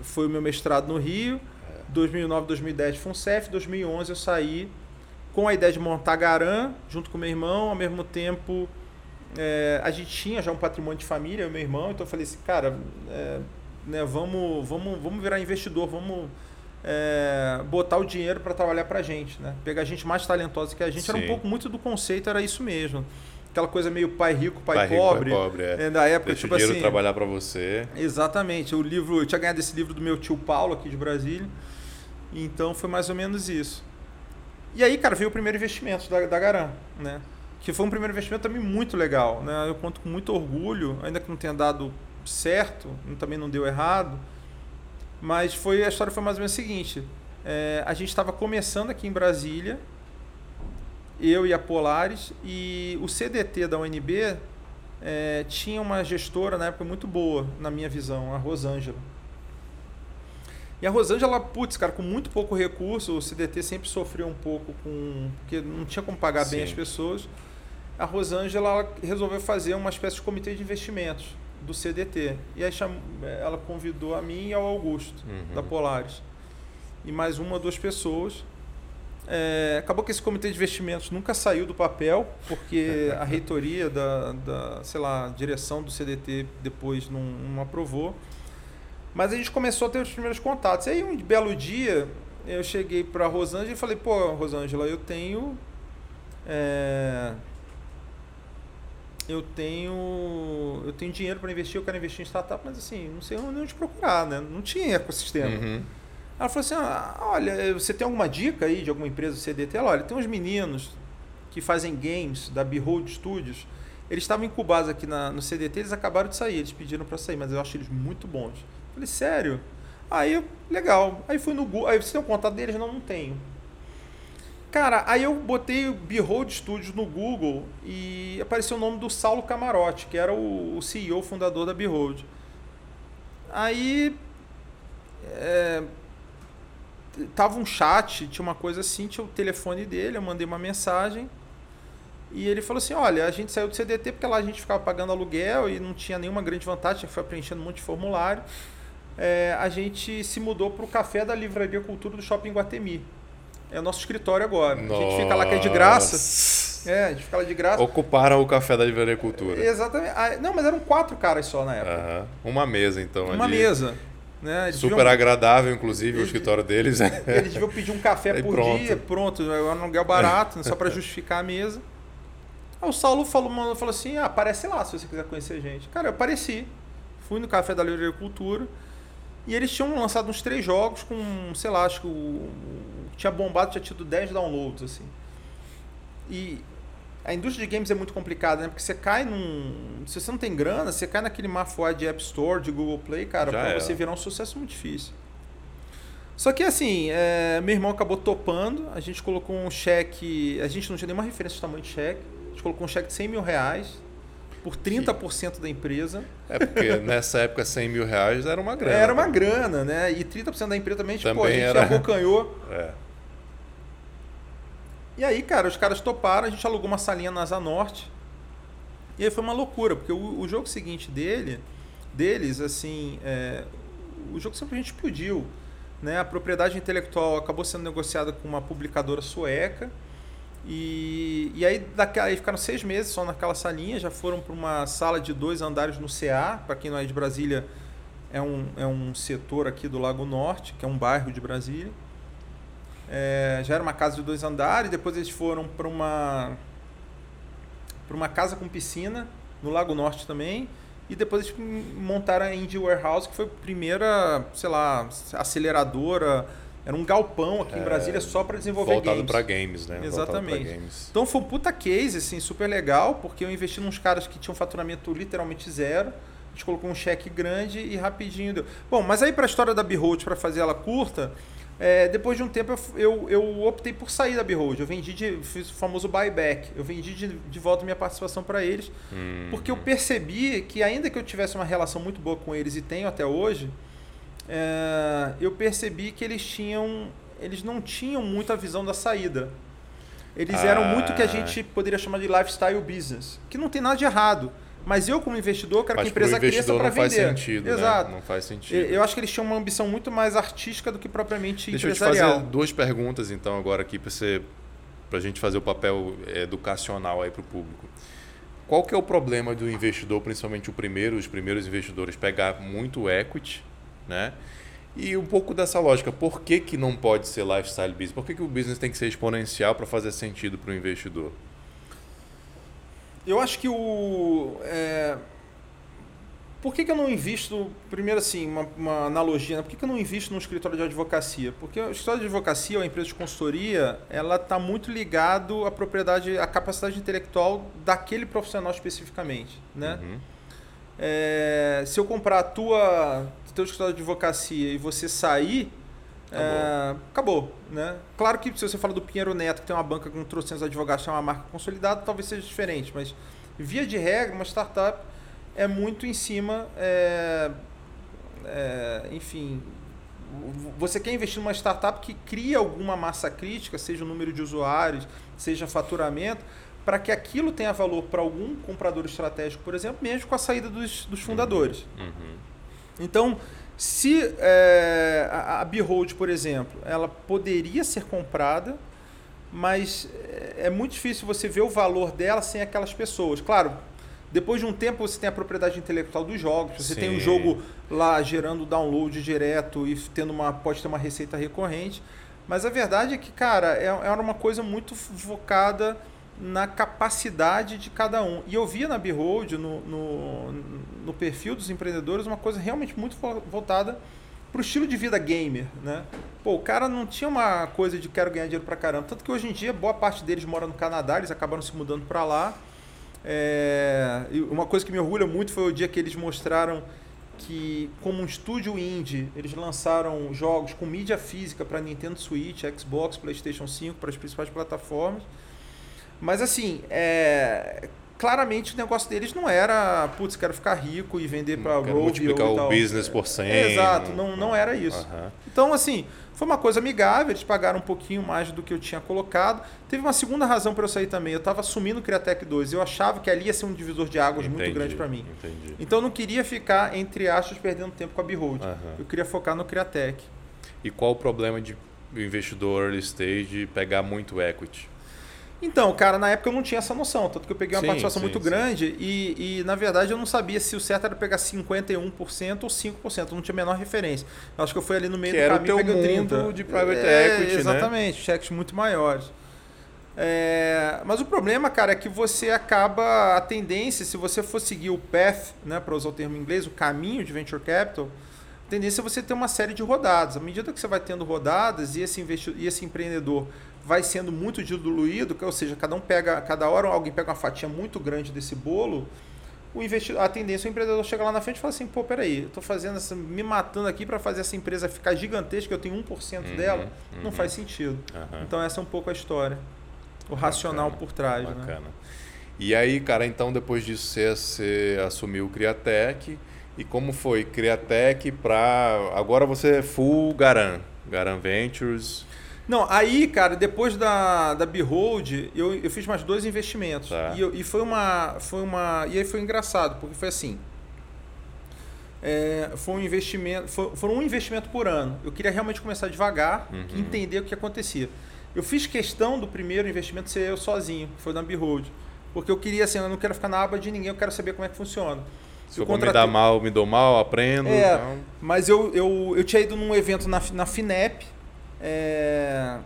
foi o meu mestrado no Rio. 2009, 2010 FUNCEF, 2011 eu saí com a ideia de montar Garan junto com meu irmão, ao mesmo tempo é, a gente tinha já um patrimônio de família, eu e meu irmão, então eu falei assim, cara, é, né, vamos, vamos, vamos virar investidor, vamos é, botar o dinheiro para trabalhar para a gente, né? pegar gente mais talentosa que a gente, Sim. era um pouco muito do conceito, era isso mesmo aquela coisa meio pai rico, pai, pai pobre. Rico, pai pobre, é. Da época, Deixa tipo o dinheiro assim. trabalhar para você. Exatamente. O livro, eu tinha ganhado esse livro do meu tio Paulo aqui de Brasília. Então foi mais ou menos isso. E aí, cara, veio o primeiro investimento da, da Garan, né? Que foi um primeiro investimento também muito legal, né? Eu conto com muito orgulho, ainda que não tenha dado certo, também não deu errado, mas foi a história foi mais ou menos a seguinte: é, a gente estava começando aqui em Brasília, eu e a Polaris, e o CDT da UNB é, tinha uma gestora na época muito boa, na minha visão, a Rosângela. E a Rosângela, putz, cara, com muito pouco recurso, o CDT sempre sofreu um pouco com. porque não tinha como pagar Sim. bem as pessoas. A Rosângela resolveu fazer uma espécie de comitê de investimentos do CDT. E aí ela convidou a mim e ao Augusto, uhum. da Polaris. E mais uma ou duas pessoas. É, acabou que esse comitê de investimentos nunca saiu do papel, porque a reitoria da, da sei lá, direção do CDT depois não, não aprovou. Mas a gente começou a ter os primeiros contatos. E aí, um belo dia, eu cheguei para a Rosângela e falei: pô, Rosângela, eu tenho. É, eu tenho eu tenho dinheiro para investir, eu quero investir em startup, mas assim, não sei onde procurar, né? Não tinha ecossistema. Uhum. Ela falou assim: ah, olha, você tem alguma dica aí de alguma empresa CDT? Ela, olha, tem uns meninos que fazem games da Behold Studios. Eles estavam incubados aqui na, no CDT, eles acabaram de sair, eles pediram para sair, mas eu acho eles muito bons. Falei, sério? Aí, legal. Aí fui no Google. Aí você tem o contato deles? Não, não tenho. Cara, aí eu botei Behold Studios no Google e apareceu o nome do Saulo Camarote, que era o CEO, fundador da Behold. Aí. É, tava um chat, tinha uma coisa assim, tinha o telefone dele, eu mandei uma mensagem. E ele falou assim: olha, a gente saiu do CDT porque lá a gente ficava pagando aluguel e não tinha nenhuma grande vantagem, foi preenchendo um monte de formulário é, a gente se mudou para o café da Livraria Cultura do Shopping Guatemi. É o nosso escritório agora. Nossa. A gente fica lá que é de graça. É, a gente fica lá de graça. Ocuparam o café da Livraria Cultura. Exatamente. Ah, não, mas eram quatro caras só na época. Uhum. Uma mesa, então. Uma ali. mesa. Né? Super deviam... agradável, inclusive, eles, o escritório deles. Eles deviam pedir um café por pronto. dia, pronto, é um aluguel barato, só para justificar a mesa. Aí o Saulo falou, falou assim: ah, aparece lá se você quiser conhecer a gente. Cara, eu apareci. Fui no café da Livraria Cultura. E eles tinham lançado uns três jogos com, sei lá, acho que o, tinha bombado, tinha tido 10 downloads, assim. E a indústria de games é muito complicada, né? Porque você cai num. Se você não tem grana, você cai naquele mafuá de App Store, de Google Play, cara, Já pra é. você virar um sucesso muito difícil. Só que assim, é, meu irmão acabou topando, a gente colocou um cheque, a gente não tinha nenhuma referência de tamanho de cheque, a gente colocou um cheque de 100 mil reais por 30% que... da empresa. É porque nessa época 100 mil reais era uma grana. Era uma grana, né? E 30% da empresa também, tipo, também a gente era... abocanhou. É. E aí, cara, os caras toparam, a gente alugou uma salinha na Asa Norte. E aí foi uma loucura, porque o, o jogo seguinte dele, deles, assim, é, o jogo simplesmente explodiu. Né? A propriedade intelectual acabou sendo negociada com uma publicadora sueca. E, e aí, daqui, aí ficaram seis meses só naquela salinha, já foram para uma sala de dois andares no CA. Para quem não é de Brasília, é um, é um setor aqui do Lago Norte, que é um bairro de Brasília. É, já era uma casa de dois andares, depois eles foram para uma uma casa com piscina no Lago Norte também. E depois eles montaram a Indie Warehouse, que foi a primeira, sei lá, aceleradora. Era um galpão aqui é, em Brasília só para desenvolver voltado games. Voltado para games, né? Exatamente. Games. Então foi um puta case, assim, super legal, porque eu investi nos caras que tinham faturamento literalmente zero. A gente colocou um cheque grande e rapidinho deu. Bom, mas aí para a história da Behold, para fazer ela curta, é, depois de um tempo eu, eu, eu, optei por sair da Behold. Eu vendi de, fiz o famoso buyback. Eu vendi de, de volta minha participação para eles, hum. porque eu percebi que ainda que eu tivesse uma relação muito boa com eles e tenho até hoje, é, eu percebi que eles tinham, eles não tinham muita visão da saída. Eles ah. eram muito o que a gente poderia chamar de lifestyle business, que não tem nada de errado. Mas eu, como investidor, quero Mas que a empresa cresça para vender. Faz sentido. Né? Exato. Né? Não faz sentido. Eu acho que eles tinham uma ambição muito mais artística do que propriamente Deixa empresarial. Eu te fazer duas perguntas, então, agora aqui para você para a gente fazer o papel educacional aí para o público. Qual que é o problema do investidor, principalmente o primeiro, os primeiros investidores, pegar muito equity, né? E um pouco dessa lógica, por que, que não pode ser lifestyle business? Por que, que o business tem que ser exponencial para fazer sentido para o investidor? Eu acho que o. É... Por que, que eu não invisto, primeiro assim, uma, uma analogia, né? por que, que eu não invisto num escritório de advocacia? Porque o escritório de advocacia, ou a empresa de consultoria, ela está muito ligado à propriedade, à capacidade intelectual daquele profissional especificamente, né? Uhum. É, se eu comprar a tua, teu escritório de advocacia e você sair, Acabou. É, acabou, né? Claro que se você fala do Pinheiro Neto, que tem uma banca com trocentos advogados, é uma marca consolidada, talvez seja diferente, mas via de regra, uma startup é muito em cima, é, é, enfim, você quer investir numa startup que cria alguma massa crítica, seja o número de usuários, seja faturamento, para que aquilo tenha valor para algum comprador estratégico, por exemplo, mesmo com a saída dos, dos fundadores. Uhum. Então, se é, a, a Behold, por exemplo, ela poderia ser comprada, mas é, é muito difícil você ver o valor dela sem aquelas pessoas. Claro, depois de um tempo você tem a propriedade intelectual dos jogos, você Sim. tem um jogo lá gerando download direto e tendo uma, pode ter uma receita recorrente. Mas a verdade é que, cara, é, é uma coisa muito focada na capacidade de cada um. E eu via na Behold, no, no, no perfil dos empreendedores, uma coisa realmente muito voltada para o estilo de vida gamer, né? Pô, o cara não tinha uma coisa de quero ganhar dinheiro para caramba. Tanto que hoje em dia, boa parte deles mora no Canadá, eles acabaram se mudando para lá. É... uma coisa que me orgulha muito foi o dia que eles mostraram que, como um estúdio indie, eles lançaram jogos com mídia física para Nintendo Switch, Xbox, PlayStation 5, para as principais plataformas. Mas assim, é, claramente o negócio deles não era, putz, quero ficar rico e vender para Rogue multiplicar o tal. business por 100. É, exato, não, não era isso. Uhum. Então, assim, foi uma coisa amigável, eles pagaram um pouquinho mais do que eu tinha colocado. Teve uma segunda razão para eu sair também. Eu estava assumindo o Criatec 2. Eu achava que ali ia ser um divisor de águas entendi, muito grande para mim. Entendi. Então eu não queria ficar, entre aspas, perdendo tempo com a Behold. Uhum. Eu queria focar no Criatec. E qual o problema de o investidor early stage pegar muito equity? Então, cara, na época eu não tinha essa noção, tanto que eu peguei uma sim, participação sim, muito sim. grande e, e, na verdade, eu não sabia se o certo era pegar 51% ou 5%, eu não tinha a menor referência. Eu acho que eu fui ali no meio que do era caminho o teu mundo 30. de private é, equity, né? Exatamente, né? cheques muito maiores. É, mas o problema, cara, é que você acaba, a tendência, se você for seguir o path, né, para usar o termo em inglês, o caminho de venture capital, a tendência é você ter uma série de rodadas. À medida que você vai tendo rodadas e esse, e esse empreendedor vai sendo muito diluído, ou seja, cada um pega, cada hora alguém pega uma fatia muito grande desse bolo, o investidor, a tendência é o empreendedor chegar lá na frente e falar assim, pô, peraí, eu tô fazendo essa, me matando aqui para fazer essa empresa ficar gigantesca, eu tenho 1% uhum, dela, uhum. não faz sentido. Uhum. Então essa é um pouco a história, o Bacana. racional por trás. Né? Bacana. Né? E aí, cara, então depois disso você, você assumiu o Criatec, e como foi Criatec para agora você é full Garan, Garan Ventures. Não, aí, cara, depois da, da Behold, eu, eu fiz mais dois investimentos. Tá. E, eu, e foi uma. Foi uma. E aí foi engraçado, porque foi assim. É, foi um investimento. Foi, foi, um investimento por ano. Eu queria realmente começar devagar uhum. e entender o que acontecia. Eu fiz questão do primeiro investimento ser eu sozinho, que foi na Behold. Porque eu queria assim, eu não quero ficar na aba de ninguém, eu quero saber como é que funciona. Se eu contratei... me dá mal, me dou mal, aprendo. É, então... mas eu, eu, eu tinha ido num evento na, na FINEP, é...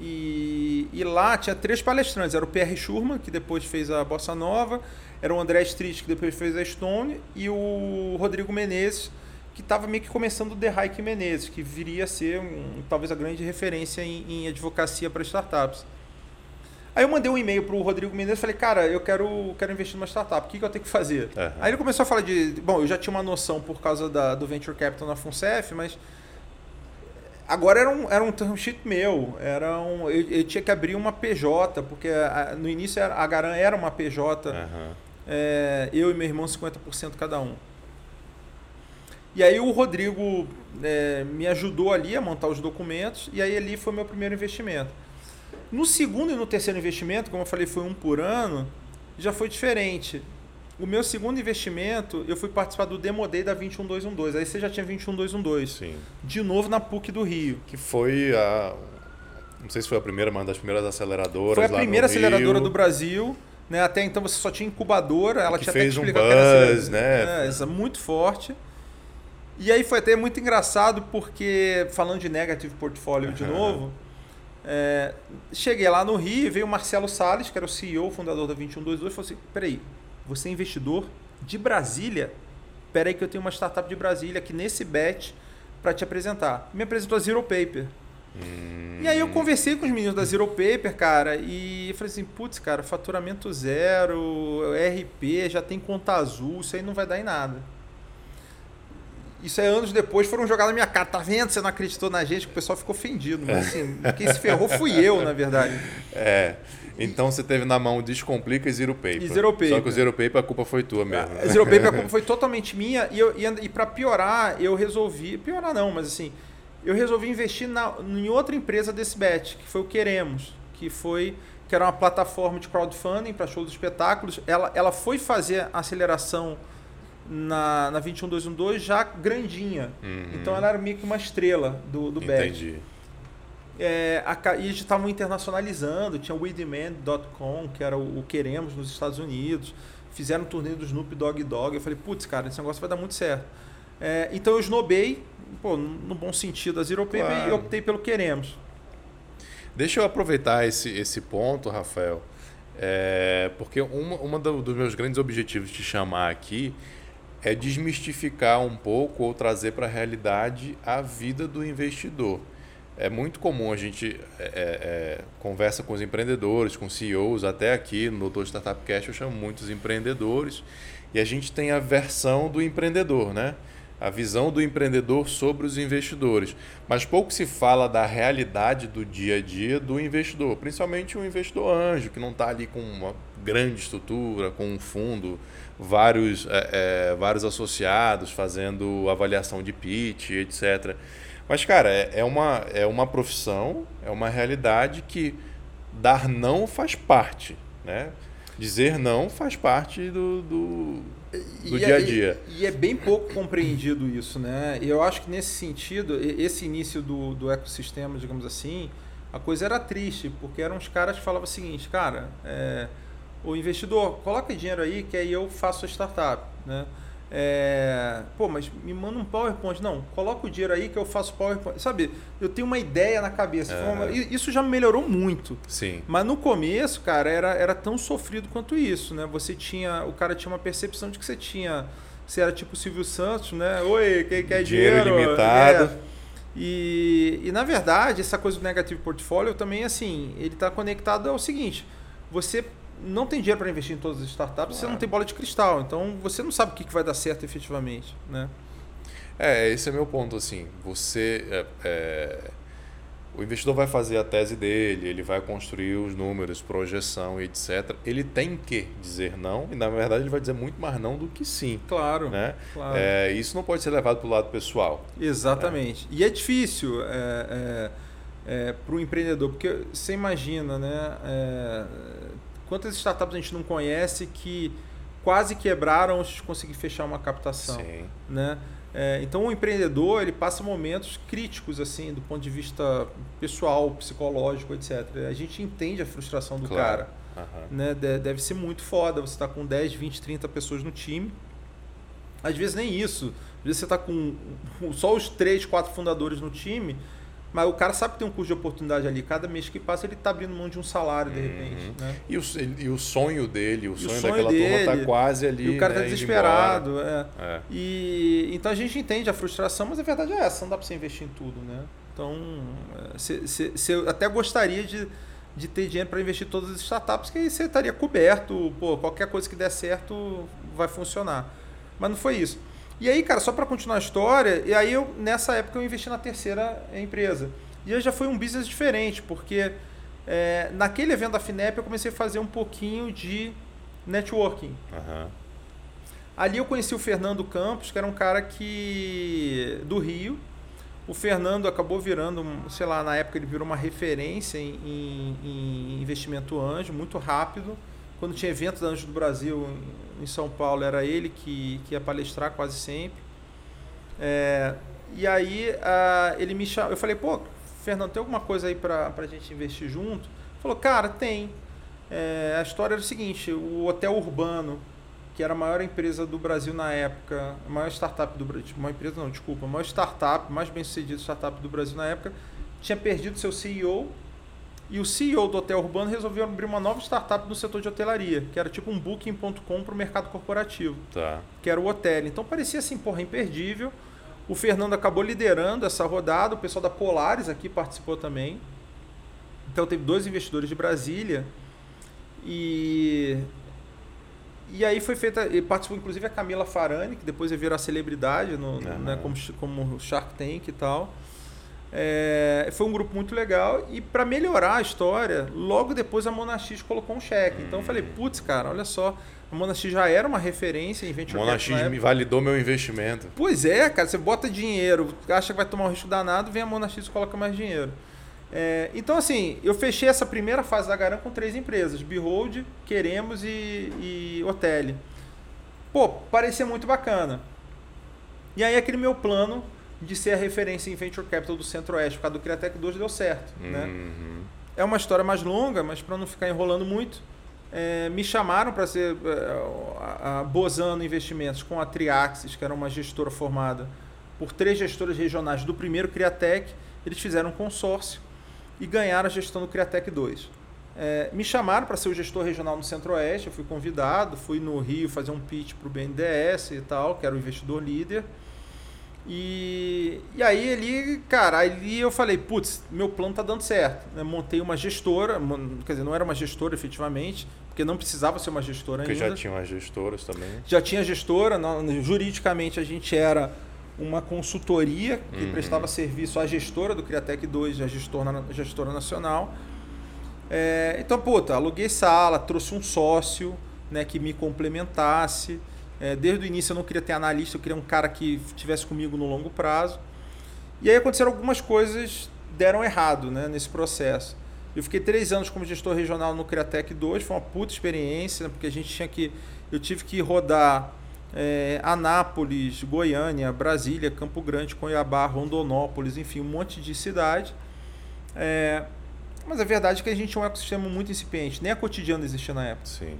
E, e, lá tinha três palestrantes. Era o Pierre Schurman, que depois fez a Bossa Nova, era o André Street, que depois fez a Stone, e o Rodrigo Menezes, que estava meio que começando o The Hike Menezes, que viria a ser um, talvez a grande referência em, em advocacia para startups. Aí eu mandei um e-mail para o Rodrigo Menezes e falei, cara, eu quero, quero investir numa startup, o que, que eu tenho que fazer? Uhum. Aí ele começou a falar de. Bom, eu já tinha uma noção por causa da, do Venture Capital na FUNCEF, mas Agora era um, era um term sheet meu, era um, eu, eu tinha que abrir uma PJ, porque a, no início era, a Garan era uma PJ, uhum. é, eu e meu irmão 50% cada um. E aí o Rodrigo é, me ajudou ali a montar os documentos, e aí ali foi meu primeiro investimento. No segundo e no terceiro investimento, como eu falei, foi um por ano, já foi diferente. O meu segundo investimento, eu fui participar do Demo Day da 21212. Aí você já tinha 21212. Sim. De novo na PUC do Rio. Que foi a. Não sei se foi a primeira, mas uma das primeiras aceleradoras. Foi a primeira aceleradora Rio. do Brasil. Né? Até então você só tinha incubadora. Ela que tinha fez até que um buzz, né? É, muito forte. E aí foi até muito engraçado porque, falando de negative portfólio uhum. de novo, é, cheguei lá no Rio e veio o Marcelo Salles, que era o CEO, fundador da 2122, e falou assim: peraí, você é investidor de Brasília? Espera aí que eu tenho uma startup de Brasília aqui nesse bet para te apresentar. Me apresentou a Zero Paper. Hum. E aí eu conversei com os meninos da Zero Paper, cara, e falei assim, putz, cara, faturamento zero, RP, já tem conta azul, isso aí não vai dar em nada. Isso é anos depois, foram jogar na minha cara. Tá vendo? Você não acreditou na gente, que o pessoal ficou ofendido. Mas assim, quem se ferrou fui eu, na verdade. É. Então você teve na mão Descomplica e Zero Paper. E Zero Paper. Só que o Zero Paper a culpa foi tua mesmo. Né? Zero Paper a culpa foi totalmente minha. E, eu, e, e para piorar, eu resolvi. Piorar não, mas assim. Eu resolvi investir na, em outra empresa desse bet, que foi o Queremos. Que foi. Que era uma plataforma de crowdfunding para shows de espetáculos. Ela, ela foi fazer a aceleração na, na 21212 já grandinha. Uhum. Então ela era meio que uma estrela do, do bet. Entendi. É, a, e eles estavam internacionalizando, tinha o WeDemand.com, que era o, o, Queremos nos Estados Unidos, fizeram um turnê do Snoop Dogg Dogg. Eu falei, putz, cara, esse negócio vai dar muito certo. É, então eu esnobei, pô, no bom sentido, as Zero claro. e optei pelo Queremos. Deixa eu aproveitar esse, esse ponto, Rafael, é, porque uma, uma do, dos meus grandes objetivos de te chamar aqui é desmistificar um pouco ou trazer para a realidade a vida do investidor. É muito comum a gente é, é, é, conversa com os empreendedores, com CEOs, até aqui no Doutor Startup Cash eu chamo muitos empreendedores, e a gente tem a versão do empreendedor, né? a visão do empreendedor sobre os investidores. Mas pouco se fala da realidade do dia a dia do investidor, principalmente o investidor anjo, que não está ali com uma grande estrutura, com um fundo, vários, é, é, vários associados fazendo avaliação de pitch, etc. Mas, cara, é, é, uma, é uma profissão, é uma realidade que dar não faz parte, né? Dizer não faz parte do, do, do dia a dia. E, e, é bem pouco compreendido isso, né? Eu acho que nesse sentido, esse início do, do ecossistema, digamos assim, a coisa era triste, porque eram os caras que falavam o seguinte, cara, é, o investidor, coloca dinheiro aí que aí eu faço a startup, né? É, pô, mas me manda um PowerPoint. Não, coloca o dinheiro aí que eu faço PowerPoint. Sabe, eu tenho uma ideia na cabeça. Uma, isso já melhorou muito. Sim. Mas no começo, cara, era, era tão sofrido quanto isso, né? Você tinha. O cara tinha uma percepção de que você tinha. Você era tipo Silvio Santos, né? Oi, quem quer dinheiro? Dinheiro limitado. É. E, e na verdade, essa coisa do negative portfólio também, assim, ele está conectado ao seguinte: você não tem dinheiro para investir em todas as startups, claro. você não tem bola de cristal. Então você não sabe o que, que vai dar certo efetivamente. Né? É, esse é meu ponto. assim Você. É, é, o investidor vai fazer a tese dele, ele vai construir os números, projeção e etc. Ele tem que dizer não, e na verdade ele vai dizer muito mais não do que sim. Claro. Né? claro. É, isso não pode ser levado para o lado pessoal. Exatamente. Né? E é difícil. É, é, para o empreendedor, porque você imagina, né? É, quantas startups a gente não conhece que quase quebraram antes de conseguir fechar uma captação, Sim. né? É, então o empreendedor ele passa momentos críticos assim do ponto de vista pessoal, psicológico, etc. A gente entende a frustração do claro. cara, uhum. né? Deve ser muito foda. Você está com 10, 20, 30 pessoas no time. Às vezes nem isso. Às vezes você está com só os três, quatro fundadores no time mas o cara sabe que tem um custo de oportunidade ali. Cada mês que passa, ele está abrindo mão de um salário, de repente. Uhum. Né? E, o, e o sonho dele, o, sonho, sonho, daquela dele, turma está quase ali. E o cara está né, desesperado. É. É. E, então a gente entende a frustração, mas a verdade é essa: não dá para você investir em tudo. Né? Então, se, se, se eu até gostaria de, de ter dinheiro para investir em todas as startups, que aí você estaria coberto. Pô, qualquer coisa que der certo vai funcionar. Mas não foi isso. E aí, cara, só para continuar a história, e aí eu nessa época eu investi na terceira empresa. E aí já foi um business diferente, porque é, naquele evento da FINEP eu comecei a fazer um pouquinho de networking. Uhum. Ali eu conheci o Fernando Campos, que era um cara que do Rio. O Fernando acabou virando, sei lá, na época ele virou uma referência em, em, em investimento anjo, muito rápido. Quando tinha evento da Anjo do Brasil em São Paulo, era ele que, que ia palestrar quase sempre. É, e aí uh, ele me chamou, eu falei, pô, Fernando, tem alguma coisa aí para a gente investir junto? Ele falou, cara, tem. É, a história era o seguinte, o Hotel Urbano, que era a maior empresa do Brasil na época, a maior startup do Brasil, uma empresa não, desculpa, a maior startup, mais bem sucedida startup do Brasil na época, tinha perdido seu CEO e o CEO do Hotel Urbano resolveu abrir uma nova startup no setor de hotelaria, que era tipo um booking.com para o mercado corporativo, tá. que era o hotel. Então parecia assim, porra, imperdível. O Fernando acabou liderando essa rodada, o pessoal da Polaris aqui participou também. Então teve dois investidores de Brasília. E e aí foi feita, e participou inclusive a Camila Farani, que depois ia virar celebridade no, uhum. né, como, como Shark Tank e tal. É, foi um grupo muito legal e para melhorar a história, logo depois a Monax colocou um cheque. Então eu falei, hum. putz, cara, olha só, a Monax já era uma referência em venture Monax me validou meu investimento. Pois é, cara, você bota dinheiro, acha que vai tomar um risco danado, vem a Monax e coloca mais dinheiro. É, então, assim, eu fechei essa primeira fase da Garan com três empresas: Behold, Queremos e, e Hotel. Pô, parecia muito bacana. E aí, aquele meu plano de ser a referência em Venture Capital do Centro-Oeste, por causa do Criatec 2 deu certo. Né? Uhum. Né? É uma história mais longa, mas para não ficar enrolando muito, é, me chamaram para ser é, a, a Bozano Investimentos com a Triaxis, que era uma gestora formada por três gestoras regionais do primeiro Criatec. Eles fizeram um consórcio e ganharam a gestão do Criatec 2. É, me chamaram para ser o gestor regional no Centro-Oeste, eu fui convidado, fui no Rio fazer um pitch para o BNDES e tal, que era o investidor líder. E, e aí ele, cara, ali eu falei, putz, meu plano tá dando certo. Né? Montei uma gestora, quer dizer, não era uma gestora efetivamente, porque não precisava ser uma gestora porque ainda. Porque já tinha as gestoras também. Já tinha gestora, não, juridicamente a gente era uma consultoria que uhum. prestava serviço à gestora do Criatec 2, a gestora, gestora nacional. É, então, puta, aluguei sala, trouxe um sócio né, que me complementasse. É, desde o início eu não queria ter analista, eu queria um cara que estivesse comigo no longo prazo. E aí aconteceram algumas coisas deram errado né, nesse processo. Eu fiquei três anos como gestor regional no Criatec 2, foi uma puta experiência, né, porque a gente tinha que. Eu tive que rodar é, Anápolis, Goiânia, Brasília, Campo Grande, Cuiabá, Rondonópolis, enfim, um monte de cidade. É, mas a verdade é que a gente tinha um ecossistema muito incipiente, nem a cotidiano existia na época. Sim.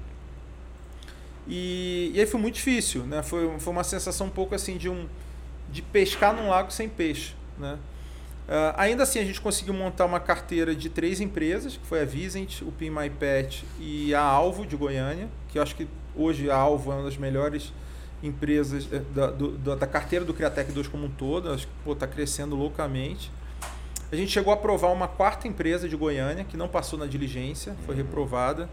E, e aí foi muito difícil, né? Foi, foi uma sensação um pouco assim de um de pescar num lago sem peixe, né? Uh, ainda assim, a gente conseguiu montar uma carteira de três empresas, que foi a Visent, o Pin My Pet e a Alvo de Goiânia, que eu acho que hoje a Alvo é uma das melhores empresas eh, da, do, da carteira do Criatec 2 como um todo, acho que está crescendo loucamente. A gente chegou a aprovar uma quarta empresa de Goiânia, que não passou na diligência, foi reprovada.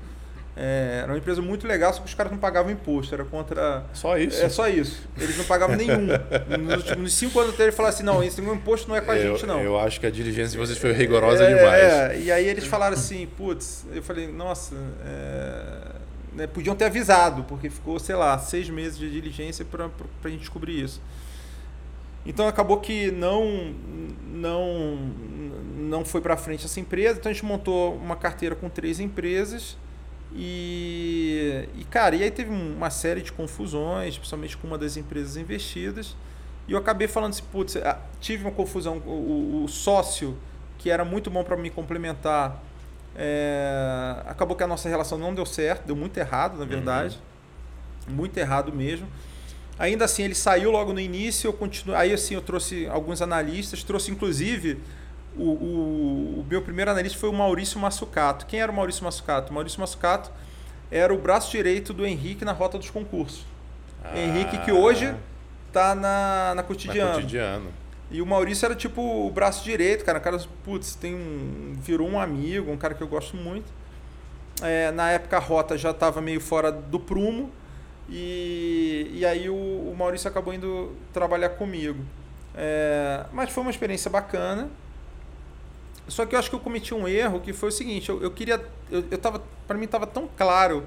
É, era uma empresa muito legal, só que os caras não pagavam imposto, era contra. Só isso? É só isso. Eles não pagavam nenhum. nos, nos cinco anos ele falou assim: não, esse imposto não é com a eu, gente, não. Eu acho que a diligência de vocês foi rigorosa é, demais. É, e aí eles falaram assim: putz, eu falei, nossa, é, né, podiam ter avisado, porque ficou, sei lá, seis meses de diligência para a gente descobrir isso. Então acabou que não não não foi para frente essa empresa, então a gente montou uma carteira com três empresas e, e cara, e aí teve uma série de confusões, principalmente com uma das empresas investidas, e eu acabei falando assim, putz, tive uma confusão, o, o sócio que era muito bom para me complementar, é, acabou que a nossa relação não deu certo, deu muito errado, na verdade, uhum. muito errado mesmo. Ainda assim, ele saiu logo no início, eu continuo, aí assim eu trouxe alguns analistas, trouxe inclusive o, o, o, meu primeiro analista foi o Maurício Massucato. Quem era o Maurício Massucato? O Maurício Massucato era o braço direito do Henrique na rota dos concursos. Ah. Henrique que hoje está na, na cotidiano. na cotidiano. E o Maurício era tipo o braço direito, cara. O cara, putz, tem um, virou um amigo, um cara que eu gosto muito. É, na época a rota já estava meio fora do prumo. E, e aí o, o Maurício acabou indo trabalhar comigo. É, mas foi uma experiência bacana. Só que eu acho que eu cometi um erro que foi o seguinte, eu, eu queria. Eu, eu tava. Para mim estava tão claro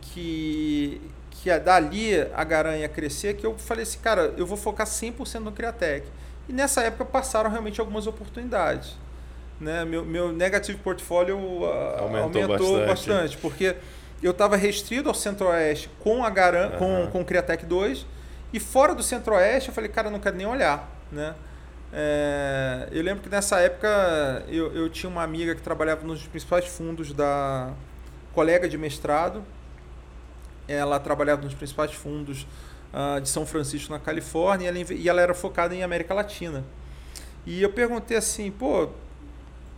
que, que dali a Garanha ia crescer que eu falei assim, cara, eu vou focar 100% no Criatec. E nessa época passaram realmente algumas oportunidades. Né? Meu, meu negative portfólio uh, aumentou, aumentou bastante. bastante. porque eu estava restrito ao Centro-Oeste com a Garan, uhum. com, com o Criatec 2, e fora do Centro-Oeste eu falei, cara, eu não quero nem olhar. Né? É, eu lembro que nessa época eu, eu tinha uma amiga que trabalhava nos principais fundos da colega de mestrado. Ela trabalhava nos principais fundos uh, de São Francisco, na Califórnia, e ela, e ela era focada em América Latina. E eu perguntei assim, pô,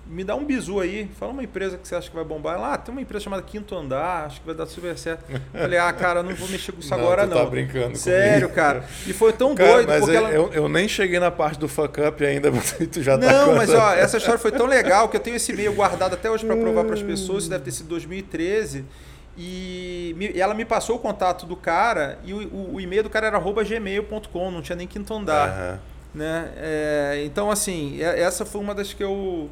me dá um bizu aí, fala uma empresa que você acha que vai bombar. Ela, ah, tem uma empresa chamada Quinto Andar, acho que vai dar super certo. Falei, ah, cara, não vou mexer com isso não, agora tu não. Tá brincando Sério, comigo. cara. E foi tão cara, doido. Mas porque eu, ela... eu, eu, nem cheguei na parte do fuck up ainda, tu já não, tá Não, mas ó, essa história foi tão legal que eu tenho esse e-mail guardado até hoje para provar para as pessoas, isso deve ter sido 2013. E, ela me passou o contato do cara e o, o, o e-mail do cara era gmail.com, não tinha nem quinto andar. Uhum. Né? É, então, assim, essa foi uma das que eu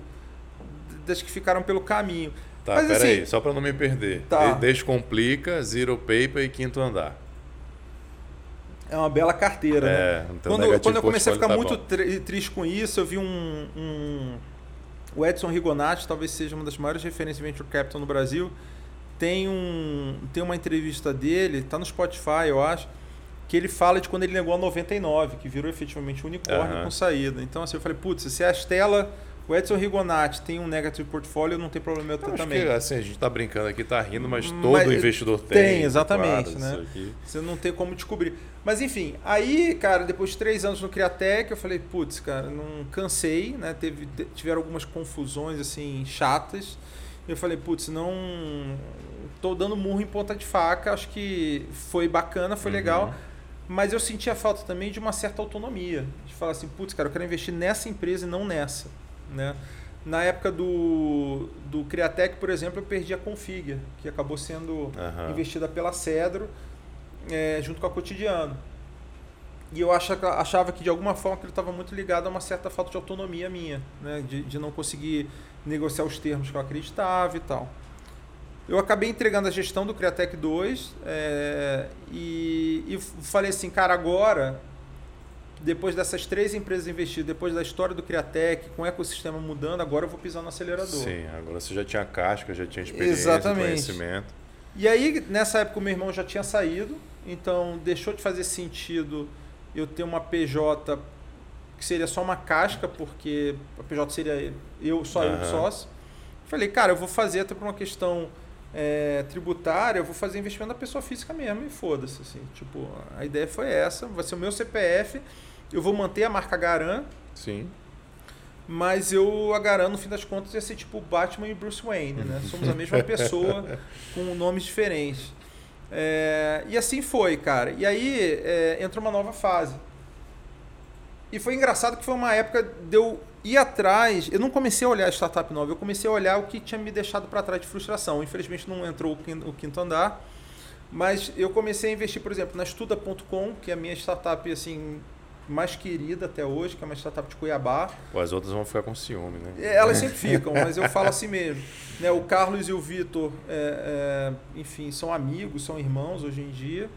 das que ficaram pelo caminho. Tá, Mas, peraí, assim, só para não me perder. Tá. Descomplica, Zero Paper e Quinto Andar. É uma bela carteira, é, né? Quando, quando eu comecei a ficar tá muito triste com isso, eu vi um, um, O Edson Rigonati, talvez seja uma das maiores referências de Venture Capital no Brasil. Tem, um, tem uma entrevista dele, tá no Spotify, eu acho, que ele fala de quando ele negou a 99, que virou efetivamente um unicórnio uhum. com saída. Então, assim, eu falei, putz, se a Stella o Edson Rigonati tem um negative portfólio, não tem problema eu, eu também. Que, assim, a gente está brincando aqui, está rindo, mas todo mas, investidor tem. Tem, exatamente. Claro, né? Você não tem como descobrir. Mas enfim, aí, cara, depois de três anos no Criatec, eu falei, putz, cara, não cansei, né? Teve, tiveram algumas confusões assim chatas. Eu falei, putz, não. Tô dando murro em ponta de faca, acho que foi bacana, foi uhum. legal. Mas eu sentia falta também de uma certa autonomia. De falar assim, putz, cara, eu quero investir nessa empresa e não nessa. Né? Na época do, do Criatec, por exemplo, eu perdi a Config, que acabou sendo uhum. investida pela Cedro, é, junto com a Cotidiano. E eu achava, achava que de alguma forma ele estava muito ligado a uma certa falta de autonomia minha, né? de, de não conseguir negociar os termos que eu acreditava e tal. Eu acabei entregando a gestão do Criatec 2 é, e, e falei assim, cara, agora depois dessas três empresas investidas, depois da história do Criatec, com o ecossistema mudando, agora eu vou pisar no acelerador. Sim, agora você já tinha casca, já tinha experiência, Exatamente. conhecimento. E aí, nessa época, o meu irmão já tinha saído, então deixou de fazer sentido eu ter uma PJ que seria só uma casca, porque a PJ seria eu, só uhum. eu sócio. Falei, cara, eu vou fazer até por uma questão é, tributária, eu vou fazer investimento da pessoa física mesmo e foda-se. Assim. Tipo, a ideia foi essa, vai ser o meu CPF eu vou manter a marca Garan. Sim. Mas eu, a Garan, no fim das contas, ia ser tipo Batman e Bruce Wayne, né? Somos a mesma pessoa com nomes diferentes. É, e assim foi, cara. E aí é, entrou uma nova fase. E foi engraçado que foi uma época de eu ir atrás. Eu não comecei a olhar a startup nova, eu comecei a olhar o que tinha me deixado para trás de frustração. Infelizmente não entrou o quinto andar, mas eu comecei a investir, por exemplo, na Estuda.com, que é a minha startup assim mais querida até hoje, que é uma startup de Cuiabá. Pô, as outras vão ficar com ciúme, né? É, elas sempre ficam, mas eu falo assim mesmo. Né, o Carlos e o Vitor, é, é, enfim, são amigos, são irmãos hoje em dia.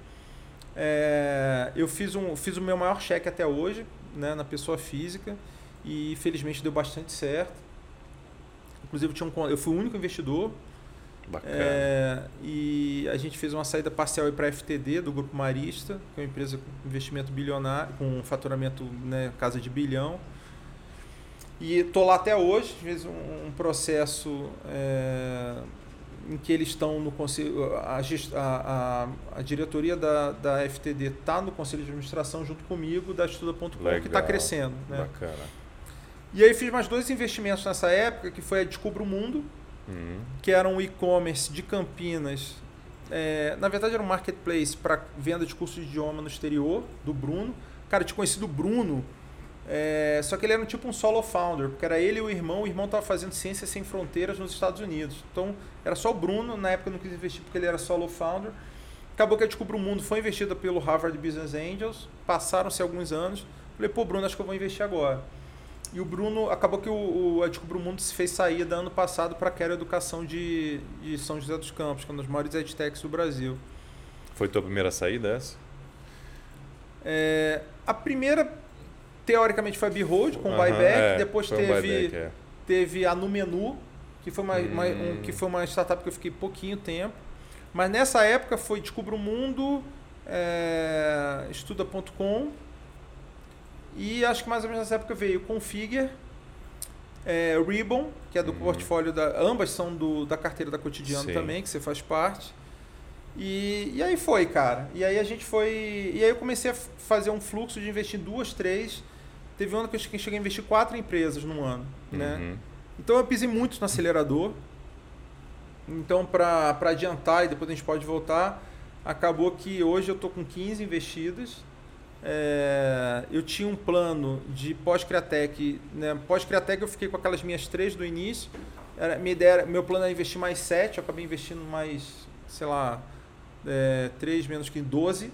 É, eu fiz, um, fiz o meu maior cheque até hoje, né, na pessoa física e felizmente deu bastante certo. Inclusive eu, tinha um, eu fui o único investidor. Bacana. É, e a gente fez uma saída parcial para a FTD do Grupo Marista, que é uma empresa com investimento bilionário, com faturamento né, casa de bilhão. E estou lá até hoje, fiz um, um processo é, em que eles estão no conselho. A, a, a, a diretoria da, da FTD está no conselho de administração junto comigo, da Estuda.com, que está crescendo. Né? Bacana. E aí fiz mais dois investimentos nessa época, que foi a Descubra o Mundo, uhum. que era um e-commerce de Campinas. É, na verdade era um marketplace para venda de cursos de idioma no exterior, do Bruno. Cara, eu tinha conhecido o Bruno, é, só que ele era um tipo um solo founder, porque era ele e o irmão, o irmão estava fazendo Ciências Sem Fronteiras nos Estados Unidos. Então era só o Bruno, na época eu não quis investir porque ele era solo founder. Acabou que a Descubra o Mundo foi investida pelo Harvard Business Angels, passaram-se alguns anos. Falei, pô, Bruno, acho que eu vou investir agora. E o Bruno, acabou que o, o o Mundo se fez saída ano passado para a Quero Educação de, de São José dos Campos, que é uma das maiores edtechs do Brasil. Foi tua primeira saída essa? É, a primeira, teoricamente, foi a B-Road, com -huh, buyback. É, depois teve, um buyback, é. teve a Numenu, que foi uma, hum. uma, um, que foi uma startup que eu fiquei pouquinho tempo. Mas nessa época foi Descubra o Mundo, é, Estuda.com e acho que mais ou menos nessa época veio Configure, é, Ribbon, que é do uhum. portfólio da. Ambas são do, da carteira da Cotidiano Sim. também, que você faz parte. E, e aí foi, cara. E aí a gente foi. E aí eu comecei a fazer um fluxo de investir duas, três. Teve um ano que eu cheguei a investir quatro empresas num ano. Né? Uhum. Então eu pisei muito no acelerador. Então, para adiantar, e depois a gente pode voltar, acabou que hoje eu estou com 15 investidas é, eu tinha um plano de pós-Criatec. Né? Pós-Criatec eu fiquei com aquelas minhas três do início. Era, minha ideia era, meu plano era investir mais sete, eu acabei investindo mais, sei lá, é, três menos que 12.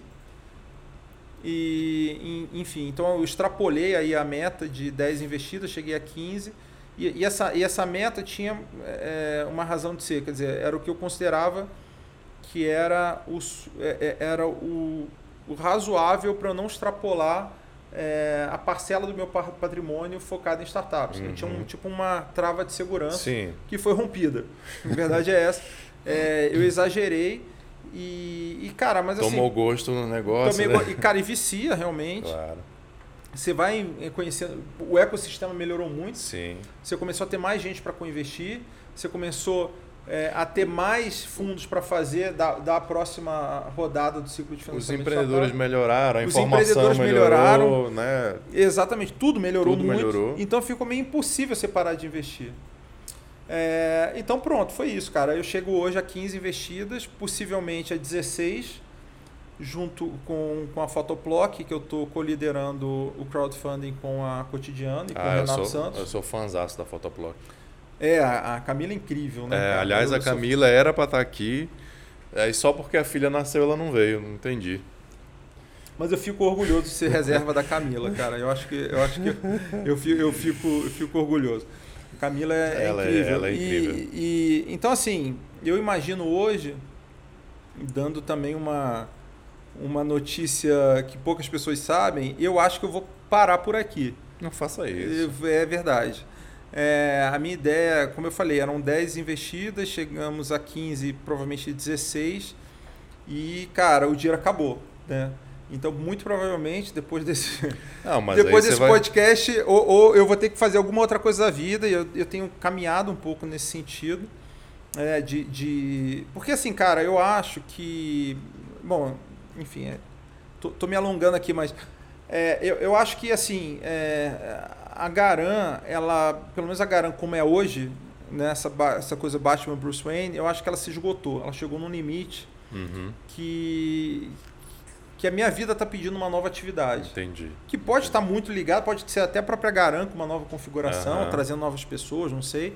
E, enfim, então eu extrapolei aí a meta de 10 investidas, cheguei a 15. E, e essa, e essa meta tinha é, uma razão de ser, quer dizer, era o que eu considerava que era, os, é, é, era o, o razoável para eu não extrapolar é, a parcela do meu patrimônio focada em startups. Uhum. Tinha um, tipo uma trava de segurança Sim. que foi rompida. A verdade é essa. É, eu exagerei e, e, cara, mas assim... Tomou gosto no negócio, tomei, né? E, cara, e vicia realmente. Claro. Você vai conhecendo... O ecossistema melhorou muito. Sim. Você começou a ter mais gente para co-investir. Você começou é, a ter mais fundos para fazer da, da próxima rodada do ciclo de financiamento. Os empreendedores melhoraram, a Os informação melhorou, né? Exatamente, tudo melhorou tudo muito. Melhorou. Então ficou meio impossível você parar de investir. É, então pronto, foi isso, cara. Eu chego hoje a 15 investidas, possivelmente a 16, junto com, com a Photoplock, que eu estou coliderando o crowdfunding com a Cotidiano e com ah, o Renato eu sou, Santos. Eu sou fãzaço da Photoplock. É, a, a Camila é incrível, né? É, aliás, a Camila era para estar tá aqui, é, só porque a filha nasceu ela não veio, não entendi. Mas eu fico orgulhoso de ser reserva da Camila, cara. Eu acho que eu acho que eu fico, eu fico, eu fico orgulhoso. A Camila é, é ela incrível. É, ela é incrível. E, e, então assim, eu imagino hoje dando também uma uma notícia que poucas pessoas sabem, eu acho que eu vou parar por aqui. Não faça isso. É verdade. É, a minha ideia, como eu falei, eram 10 investidas, chegamos a 15, provavelmente 16. E, cara, o dinheiro acabou, né? Então, muito provavelmente, depois desse, Não, depois desse vai... podcast, ou, ou, eu vou ter que fazer alguma outra coisa da vida, e eu, eu tenho caminhado um pouco nesse sentido. É, de, de... Porque, assim, cara, eu acho que. Bom, enfim, é, tô, tô me alongando aqui, mas é, eu, eu acho que, assim, é, a Garan, ela, pelo menos a Garan como é hoje, né, essa, essa coisa Batman Bruce Wayne, eu acho que ela se esgotou. Ela chegou num limite uhum. que, que a minha vida está pedindo uma nova atividade. Entendi. Que pode estar muito ligado, pode ser até a própria Garan com uma nova configuração, uhum. trazendo novas pessoas, não sei.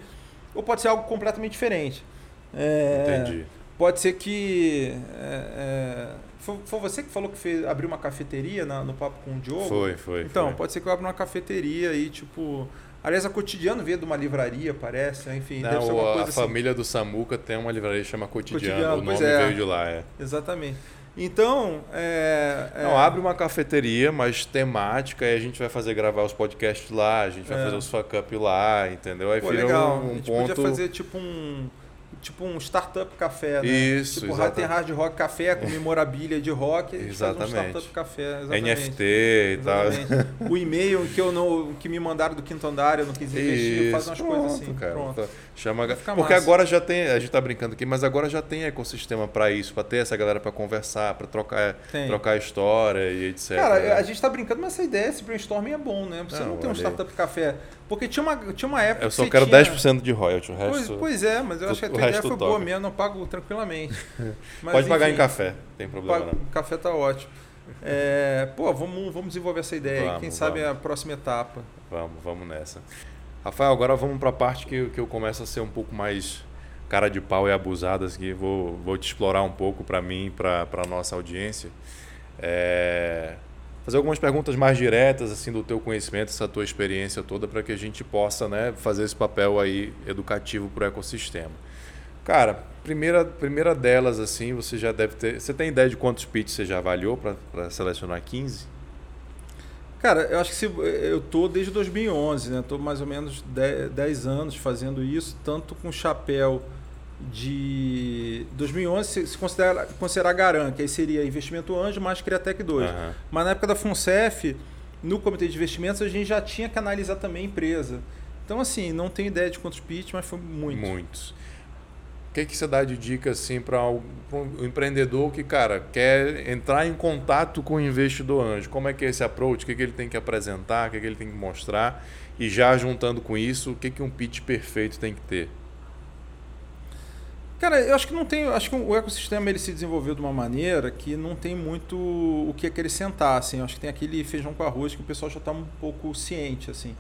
Ou pode ser algo completamente diferente. É, Entendi. Pode ser que. É, é, foi, foi, você que falou que fez, abriu uma cafeteria na, no papo com o Diogo? Foi, foi. Então, foi. pode ser que eu abra uma cafeteria e, tipo. Aliás, a Cotidiano veio de uma livraria, parece, enfim. Não, deve ser uma coisa a assim. família do Samuca tem uma livraria que chama Cotidiano, Cotidiano o nome é. veio de lá. É. Exatamente. Então, é, é... Não, abre uma cafeteria, mas temática, e a gente vai fazer gravar os podcasts lá, a gente vai é. fazer os fuck up lá, entendeu? Aí Pô, legal. Um, um a gente ponto... podia fazer tipo um tipo um startup café, né? Isso, tipo exatamente. tem hard rock café com memorabilia de rock, exatamente. um startup café, exatamente. NFT e exatamente. tal. O e-mail que eu não que me mandaram do quinto andar, eu não quis investir, Isso, faz umas pronto, coisas assim. Cara, pronto. Chama Porque massa. agora já tem, a gente tá brincando aqui, mas agora já tem ecossistema para isso, para ter essa galera para conversar, para trocar, trocar história e etc. Cara, a gente tá brincando, mas essa ideia, esse brainstorming é bom, né? Você não, não tem um startup café porque tinha uma, tinha uma época. Eu só quero tinha... 10% de royalty, o resto. Pois, pois é, mas eu acho que a tua ideia foi toca. boa mesmo, não pago tranquilamente. Mas, Pode enfim, pagar em café, tem problema pago, não. Café tá ótimo. É, pô, vamos, vamos desenvolver essa ideia vamos, aí. Quem sabe vamos. a próxima etapa. Vamos, vamos nessa. Rafael, agora vamos para a parte que, que eu começo a ser um pouco mais cara de pau e abusada, assim, vou, vou te explorar um pouco para mim para a nossa audiência. É, fazer algumas perguntas mais diretas assim do teu conhecimento, essa tua experiência toda, para que a gente possa né, fazer esse papel aí educativo para o ecossistema. Cara, primeira, primeira delas, assim, você já deve ter. Você tem ideia de quantos pitches você já avaliou para selecionar 15? Cara, eu acho que se, eu tô desde 2011, né? Tô mais ou menos 10, 10 anos fazendo isso, tanto com chapéu de 2011 se considera considerar Garan, que aí seria investimento anjo mais Criatec 2. Uhum. Mas na época da FUNCEF, no comitê de investimentos, a gente já tinha que analisar também a empresa. Então, assim, não tenho ideia de quantos pitch, mas foi muito. Muitos. O que, que você dá de dica assim para um empreendedor que, cara, quer entrar em contato com o investidor anjo? Como é que é esse approach? O que, que ele tem que apresentar? O que, que ele tem que mostrar? E já juntando com isso, o que, que um pitch perfeito tem que ter? Cara, eu acho que não tem. Acho que o ecossistema ele se desenvolveu de uma maneira que não tem muito o que acrescentar. Assim. Eu acho que tem aquele feijão com arroz que o pessoal já está um pouco ciente, assim.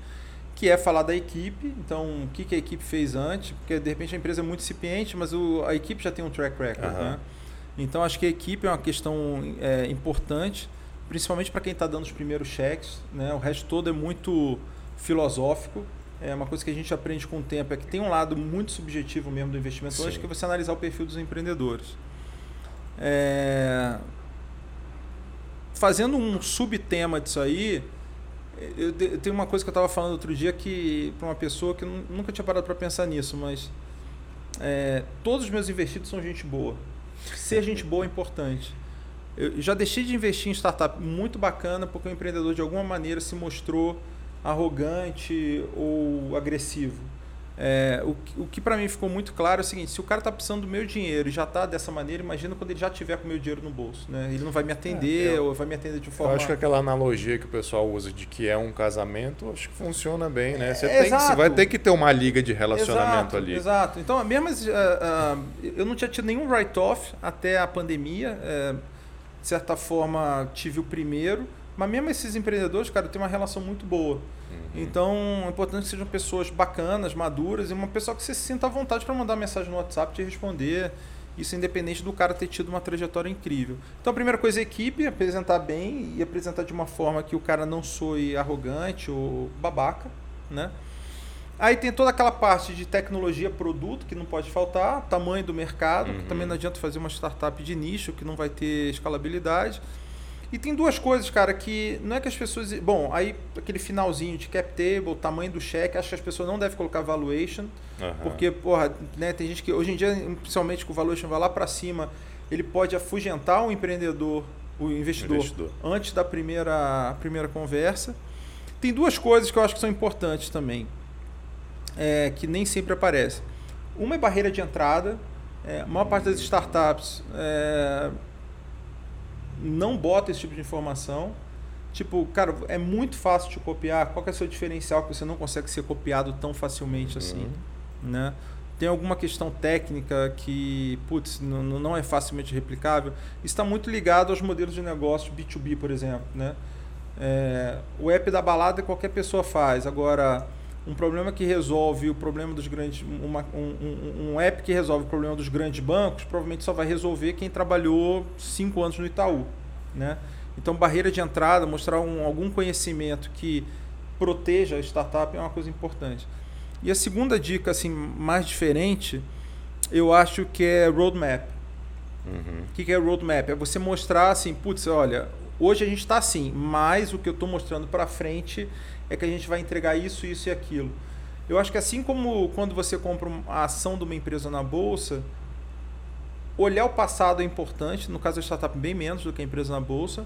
Que é falar da equipe. Então, o que, que a equipe fez antes? Porque de repente a empresa é muito incipiente, mas o, a equipe já tem um track record. Uhum. Né? Então, acho que a equipe é uma questão é, importante, principalmente para quem está dando os primeiros cheques. Né? O resto todo é muito filosófico é uma coisa que a gente aprende com o tempo é que tem um lado muito subjetivo mesmo do investimento Sim. hoje, que é você analisar o perfil dos empreendedores. É... Fazendo um subtema disso aí, eu, tenho uma coisa que eu estava falando outro dia que para uma pessoa que nunca tinha parado para pensar nisso, mas é, todos os meus investidos são gente boa. Ser gente boa é importante. Eu já deixei de investir em startup muito bacana porque o empreendedor de alguma maneira se mostrou arrogante ou agressivo. É, o, o que para mim ficou muito claro é o seguinte: se o cara está precisando do meu dinheiro e já está dessa maneira, imagina quando ele já tiver com o meu dinheiro no bolso. Né? Ele não vai me atender é, eu, ou vai me atender de forma. Eu acho que aquela analogia que o pessoal usa de que é um casamento, acho que funciona bem. Né? Você, é, tem, você vai ter que ter uma liga de relacionamento exato, ali. Exato. Então, mesmo uh, uh, eu não tinha tido nenhum write-off até a pandemia. Uh, de certa forma, tive o primeiro mas mesmo esses empreendedores, cara, tem uma relação muito boa. Uhum. Então, é importante que sejam pessoas bacanas, maduras e uma pessoa que você se sinta à vontade para mandar mensagem no WhatsApp, te responder. Isso independente do cara ter tido uma trajetória incrível. Então, a primeira coisa é equipe, apresentar bem e apresentar de uma forma que o cara não soe arrogante ou babaca, né? Aí tem toda aquela parte de tecnologia, produto, que não pode faltar, tamanho do mercado, uhum. também não adianta fazer uma startup de nicho que não vai ter escalabilidade. E tem duas coisas, cara, que não é que as pessoas. Bom, aí aquele finalzinho de cap table, tamanho do cheque, acho que as pessoas não devem colocar valuation. Uhum. Porque, porra, né, tem gente que hoje em dia, principalmente com o valuation vai lá para cima, ele pode afugentar o empreendedor, o investidor, investidor, antes da primeira, primeira conversa. Tem duas coisas que eu acho que são importantes também, é, que nem sempre aparecem. Uma é barreira de entrada. É, a maior parte das startups. É, não bota esse tipo de informação. Tipo, cara, é muito fácil te copiar. Qual é o seu diferencial que você não consegue ser copiado tão facilmente assim, uhum. né? tem alguma questão técnica que, putz, não, não é facilmente replicável, está muito ligado aos modelos de negócio B2B, por exemplo. Né? É, o app da balada qualquer pessoa faz. Agora, um problema que resolve o problema dos grandes. Uma, um, um, um, app que resolve o problema dos grandes bancos, provavelmente só vai resolver quem trabalhou cinco anos no Itaú. Né? Então, barreira de entrada, mostrar um, algum conhecimento que proteja a startup é uma coisa importante. E a segunda dica, assim, mais diferente, eu acho que é roadmap. Uhum. O que é roadmap? É você mostrar assim, putz, olha, hoje a gente está assim, mas o que eu estou mostrando para frente é que a gente vai entregar isso, isso e aquilo. Eu acho que assim como quando você compra a ação de uma empresa na bolsa, olhar o passado é importante, no caso da startup bem menos do que a empresa na bolsa.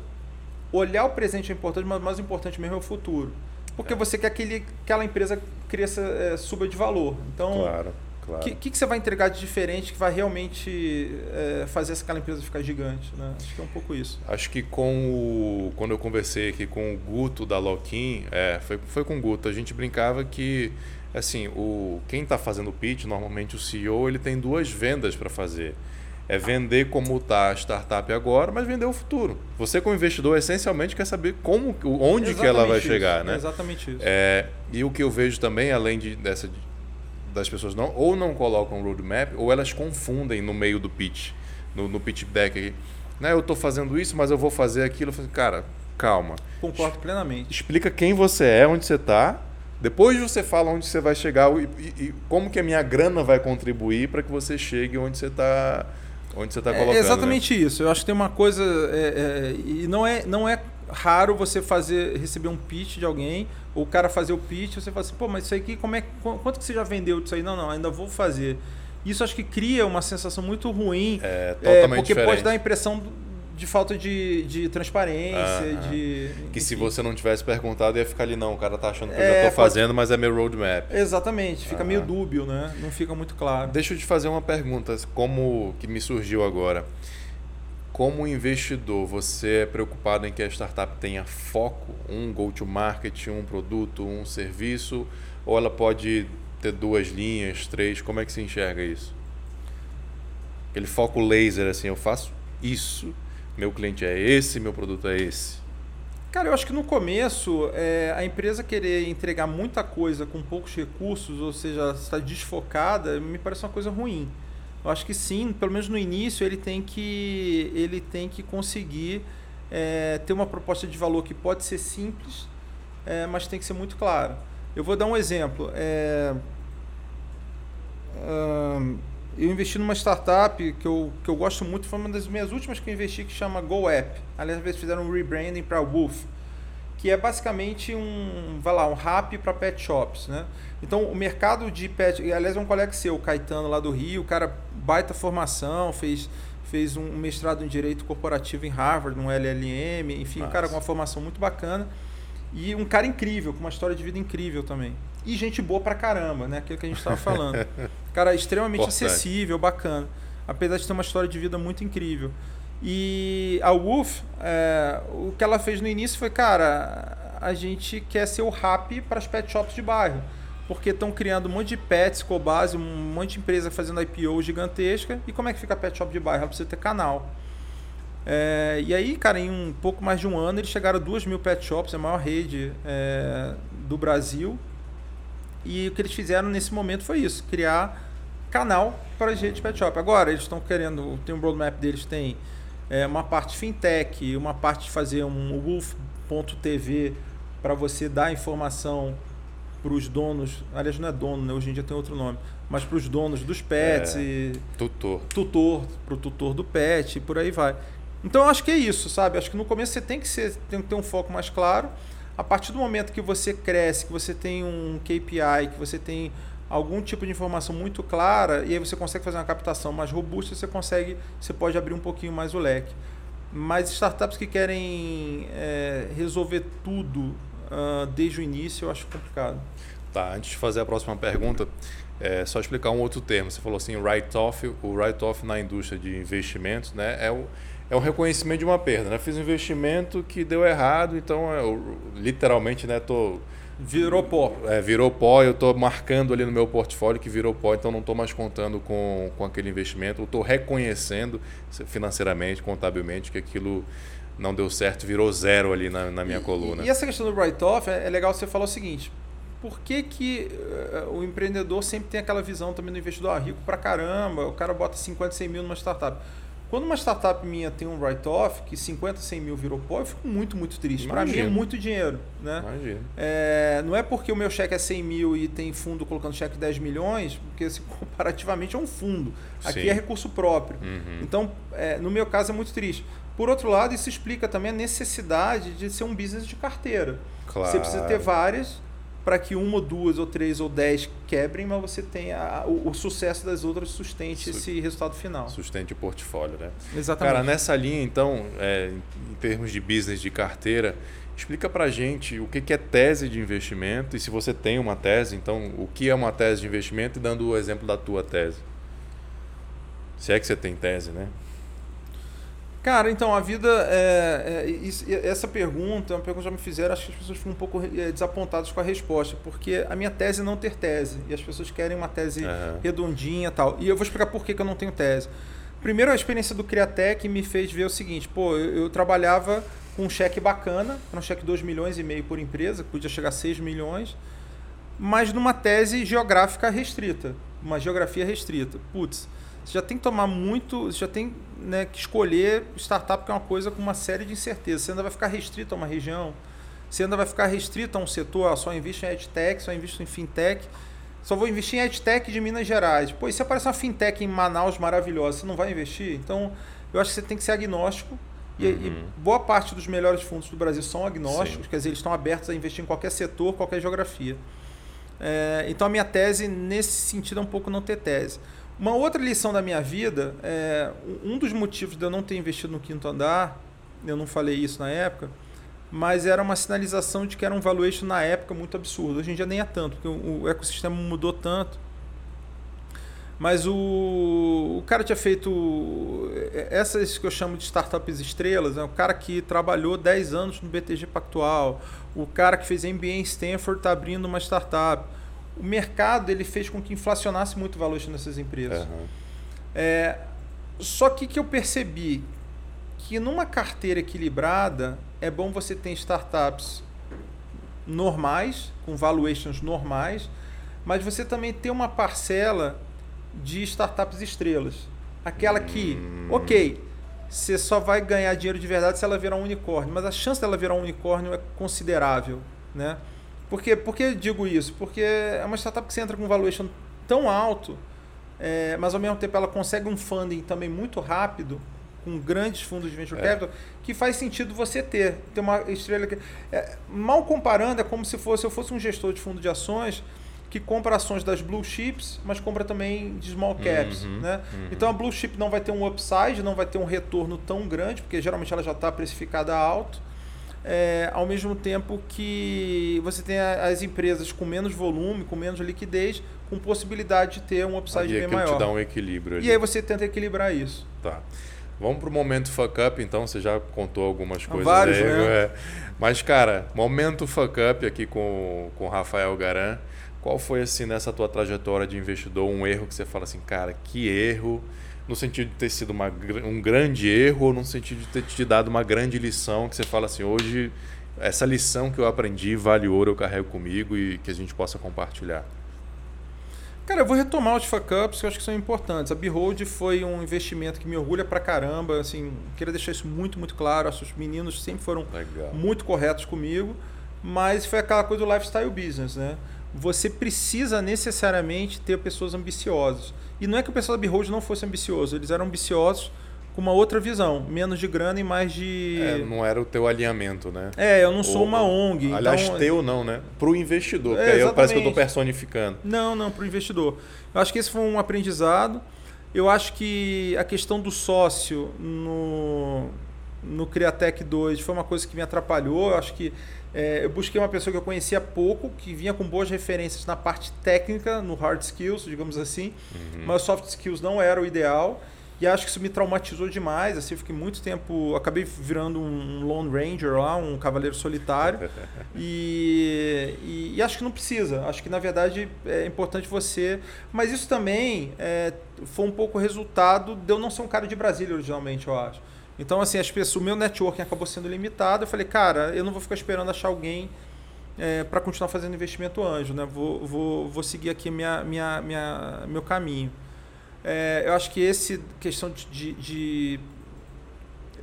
Olhar o presente é importante, mas o mais importante mesmo é o futuro porque é. você quer que ele, aquela empresa cresça, é, suba de valor. Então, claro, claro. O que, que, que, você vai entregar de diferente que vai realmente é, fazer aquela empresa ficar gigante? Né? Acho que é um pouco isso. Acho que com o, quando eu conversei aqui com o Guto da Loquim, é, foi, foi com o Guto, a gente brincava que assim, o, quem está fazendo o pitch, normalmente o CEO, ele tem duas vendas para fazer é vender como está a startup agora, mas vender o futuro. Você, como investidor, essencialmente quer saber como, onde exatamente que ela vai isso, chegar, né? exatamente isso. É, e o que eu vejo também, além de, dessa, das pessoas não ou não colocam roadmap, ou elas confundem no meio do pitch, no, no pitch deck. Aqui. Né, eu estou fazendo isso, mas eu vou fazer aquilo. Cara, calma. Concordo plenamente. Explica quem você é, onde você está. Depois você fala onde você vai chegar e, e, e como que a minha grana vai contribuir para que você chegue onde você está onde você está colocando. É exatamente né? isso. Eu acho que tem uma coisa. É, é, e não é, não é raro você fazer receber um pitch de alguém, ou o cara fazer o pitch, você fala assim, pô, mas isso aqui, como é, quanto que você já vendeu disso aí? Não, não, ainda vou fazer. Isso acho que cria uma sensação muito ruim. É, totalmente é, Porque diferente. pode dar a impressão de falta de, de transparência, de... Que se você não tivesse perguntado, ia ficar ali, não, o cara tá achando que é, eu já estou fazendo, pode... mas é meu roadmap. Exatamente, fica meio dúbio, né? Não fica muito claro. Deixa eu te fazer uma pergunta, como que me surgiu agora. Como investidor, você é preocupado em que a startup tenha foco, um go-to-market, um produto, um serviço, ou ela pode ter duas linhas, três? Como é que se enxerga isso? Aquele foco laser, assim, eu faço isso meu cliente é esse, meu produto é esse? Cara, eu acho que no começo, é, a empresa querer entregar muita coisa com poucos recursos, ou seja, está desfocada, me parece uma coisa ruim. Eu acho que sim, pelo menos no início, ele tem que, ele tem que conseguir é, ter uma proposta de valor que pode ser simples, é, mas tem que ser muito clara. Eu vou dar um exemplo. É, eu investi numa startup que eu, que eu gosto muito, foi uma das minhas últimas que eu investi, que chama GoApp. Aliás, eles fizeram um rebranding para Wolf, que é basicamente um, vai lá, um rap para pet shops, né? Então, o mercado de pet, aliás, é um colega seu, o Caetano lá do Rio, o cara baita formação, fez fez um mestrado em direito corporativo em Harvard, no LLM, enfim, Nossa. um cara com uma formação muito bacana e um cara incrível, com uma história de vida incrível também e gente boa pra caramba, né? Aquilo que a gente estava falando. Cara, extremamente Importante. acessível, bacana. Apesar de ter uma história de vida muito incrível. E a Wolf, é, o que ela fez no início foi, cara, a gente quer ser o rap para as pet shops de bairro. Porque estão criando um monte de pets com base, um monte de empresa fazendo IPO gigantesca. E como é que fica a pet shop de bairro? Ela precisa ter canal. É, e aí, cara, em um pouco mais de um ano, eles chegaram a 2 mil pet shops, a maior rede é, do Brasil. E o que eles fizeram nesse momento foi isso, criar canal para a gente pet shop. Agora, eles estão querendo, tem um roadmap deles, tem é, uma parte fintech, uma parte de fazer um wolf.tv para você dar informação para os donos, aliás não é dono, né? hoje em dia tem outro nome, mas para os donos dos pets. É, e, tutor. Tutor, para o tutor do pet e por aí vai. Então eu acho que é isso, sabe? Acho que no começo você tem que, ser, tem que ter um foco mais claro a partir do momento que você cresce, que você tem um KPI, que você tem algum tipo de informação muito clara e aí você consegue fazer uma captação mais robusta, você consegue, você pode abrir um pouquinho mais o leque. Mas startups que querem é, resolver tudo uh, desde o início, eu acho complicado. Tá, antes de fazer a próxima pergunta, é só explicar um outro termo. Você falou assim, write-off. O write-off na indústria de investimentos né, é o é um reconhecimento de uma perda. Né? Fiz um investimento que deu errado, então eu, literalmente né, tô, Virou pó. É, virou pó, eu estou marcando ali no meu portfólio que virou pó, então não estou mais contando com, com aquele investimento, eu estou reconhecendo financeiramente, contabilmente, que aquilo não deu certo, virou zero ali na, na minha e, coluna. E essa questão do write-off, é, é legal você falar o seguinte, por que, que uh, o empreendedor sempre tem aquela visão também do investidor ah, rico pra caramba, o cara bota 50, 100 mil numa startup. Quando uma startup minha tem um write-off, que 50, 100 mil virou pó, eu fico muito, muito triste. Para mim é muito dinheiro. Né? Imagina. É, não é porque o meu cheque é 100 mil e tem fundo colocando cheque de 10 milhões, porque assim, comparativamente é um fundo. Aqui Sim. é recurso próprio. Uhum. Então, é, no meu caso, é muito triste. Por outro lado, isso explica também a necessidade de ser um business de carteira. Claro. Você precisa ter várias para que uma, duas, ou três, ou dez quebrem, mas você tenha o, o sucesso das outras sustente Su esse resultado final. Sustente o portfólio, né? Exatamente. Cara, nessa linha, então, é, em termos de business de carteira, explica para gente o que é tese de investimento e se você tem uma tese, então, o que é uma tese de investimento e dando o exemplo da tua tese. Se é que você tem tese, né? Cara, então a vida. É, é, isso, essa pergunta é uma pergunta que já me fizeram, acho que as pessoas ficam um pouco é, desapontadas com a resposta, porque a minha tese é não ter tese. E as pessoas querem uma tese uhum. redondinha e tal. E eu vou explicar por que, que eu não tenho tese. Primeiro, a experiência do Criatec me fez ver o seguinte: pô, eu, eu trabalhava com um cheque bacana, era um cheque de 2 milhões e meio por empresa, podia chegar a 6 milhões, mas numa tese geográfica restrita, uma geografia restrita. Putz você já tem que tomar muito, você já tem né, que escolher startup, que é uma coisa com uma série de incertezas. Você ainda vai ficar restrito a uma região, você ainda vai ficar restrito a um setor, ah, só invisto em EdTech, só invisto em FinTech, só vou investir em EdTech de Minas Gerais. Pô, e se aparecer uma FinTech em Manaus maravilhosa, você não vai investir? Então, eu acho que você tem que ser agnóstico. E, uhum. e boa parte dos melhores fundos do Brasil são agnósticos, Sim. quer dizer, eles estão abertos a investir em qualquer setor, qualquer geografia. É, então, a minha tese, nesse sentido, é um pouco não ter tese. Uma outra lição da minha vida, é, um dos motivos de eu não ter investido no quinto andar, eu não falei isso na época, mas era uma sinalização de que era um valuation na época muito absurdo. Hoje em dia nem é tanto, porque o, ecossistema mudou tanto. Mas o, o cara tinha feito essas que eu chamo de startups estrelas, né? o cara que trabalhou 10 anos no BTG Pactual, o cara que fez MBA em Stanford está abrindo uma startup o mercado ele fez com que inflacionasse muito o valor nessas empresas. Uhum. É, só que que eu percebi que numa carteira equilibrada é bom você ter startups normais, com valuations normais, mas você também ter uma parcela de startups estrelas. Aquela que, hum. ok, você só vai ganhar dinheiro de verdade se ela virar um unicórnio, mas a chance dela virar um unicórnio é considerável, né? Porque, por que digo isso? Porque é uma startup que você entra com um valuation tão alto, é, mas ao mesmo tempo ela consegue um funding também muito rápido, com grandes fundos de venture é. capital, que faz sentido você ter. Ter uma estrela que. É, mal comparando, é como se fosse eu fosse um gestor de fundo de ações que compra ações das blue chips, mas compra também de small caps. Uhum, né? Uhum. Então a blue chip não vai ter um upside, não vai ter um retorno tão grande, porque geralmente ela já está precificada alto é, ao mesmo tempo que você tem as empresas com menos volume, com menos liquidez, com possibilidade de ter um upside bem maior. te dá um equilíbrio ali. E aí você tenta equilibrar isso. Tá. Vamos para o momento fuck up, então. Você já contou algumas coisas. Vários, aí, né? É. Mas, cara, momento fuck up aqui com o Rafael Garan. Qual foi, assim, nessa tua trajetória de investidor, um erro que você fala assim, cara, que erro no sentido de ter sido uma, um grande erro ou no sentido de ter te dado uma grande lição que você fala assim, hoje essa lição que eu aprendi vale ouro, eu carrego comigo e que a gente possa compartilhar? Cara, eu vou retomar os fuck ups que eu acho que são importantes. A Behold foi um investimento que me orgulha pra caramba. Assim, queria deixar isso muito, muito claro. Os meninos sempre foram Legal. muito corretos comigo. Mas foi aquela coisa do lifestyle business, né? Você precisa necessariamente ter pessoas ambiciosas. E não é que o pessoal da Behold não fosse ambicioso, eles eram ambiciosos com uma outra visão, menos de grana e mais de. É, não era o teu alinhamento, né? É, eu não sou Ou, uma ONG. Aliás, então... teu não, né? Para o investidor, é, aí parece que eu estou personificando. Não, não, para o investidor. Eu acho que esse foi um aprendizado. Eu acho que a questão do sócio no, no Criatec 2 foi uma coisa que me atrapalhou. Eu acho que é, eu busquei uma pessoa que eu conhecia pouco, que vinha com boas referências na parte técnica, no hard skills, digamos assim, uhum. mas soft skills não era o ideal. E acho que isso me traumatizou demais. Assim, eu fiquei muito tempo. Acabei virando um Lone Ranger lá, um cavaleiro solitário. e, e, e, acho que não precisa. Acho que na verdade é importante você. Mas isso também é, foi um pouco resultado de eu não ser um cara de Brasília originalmente, eu acho. Então, assim, as pessoas, o meu networking acabou sendo limitado. Eu falei, cara, eu não vou ficar esperando achar alguém é, para continuar fazendo investimento anjo, né? Vou, vou, vou seguir aqui minha, minha, minha, meu caminho. É, eu acho que esse questão de, de,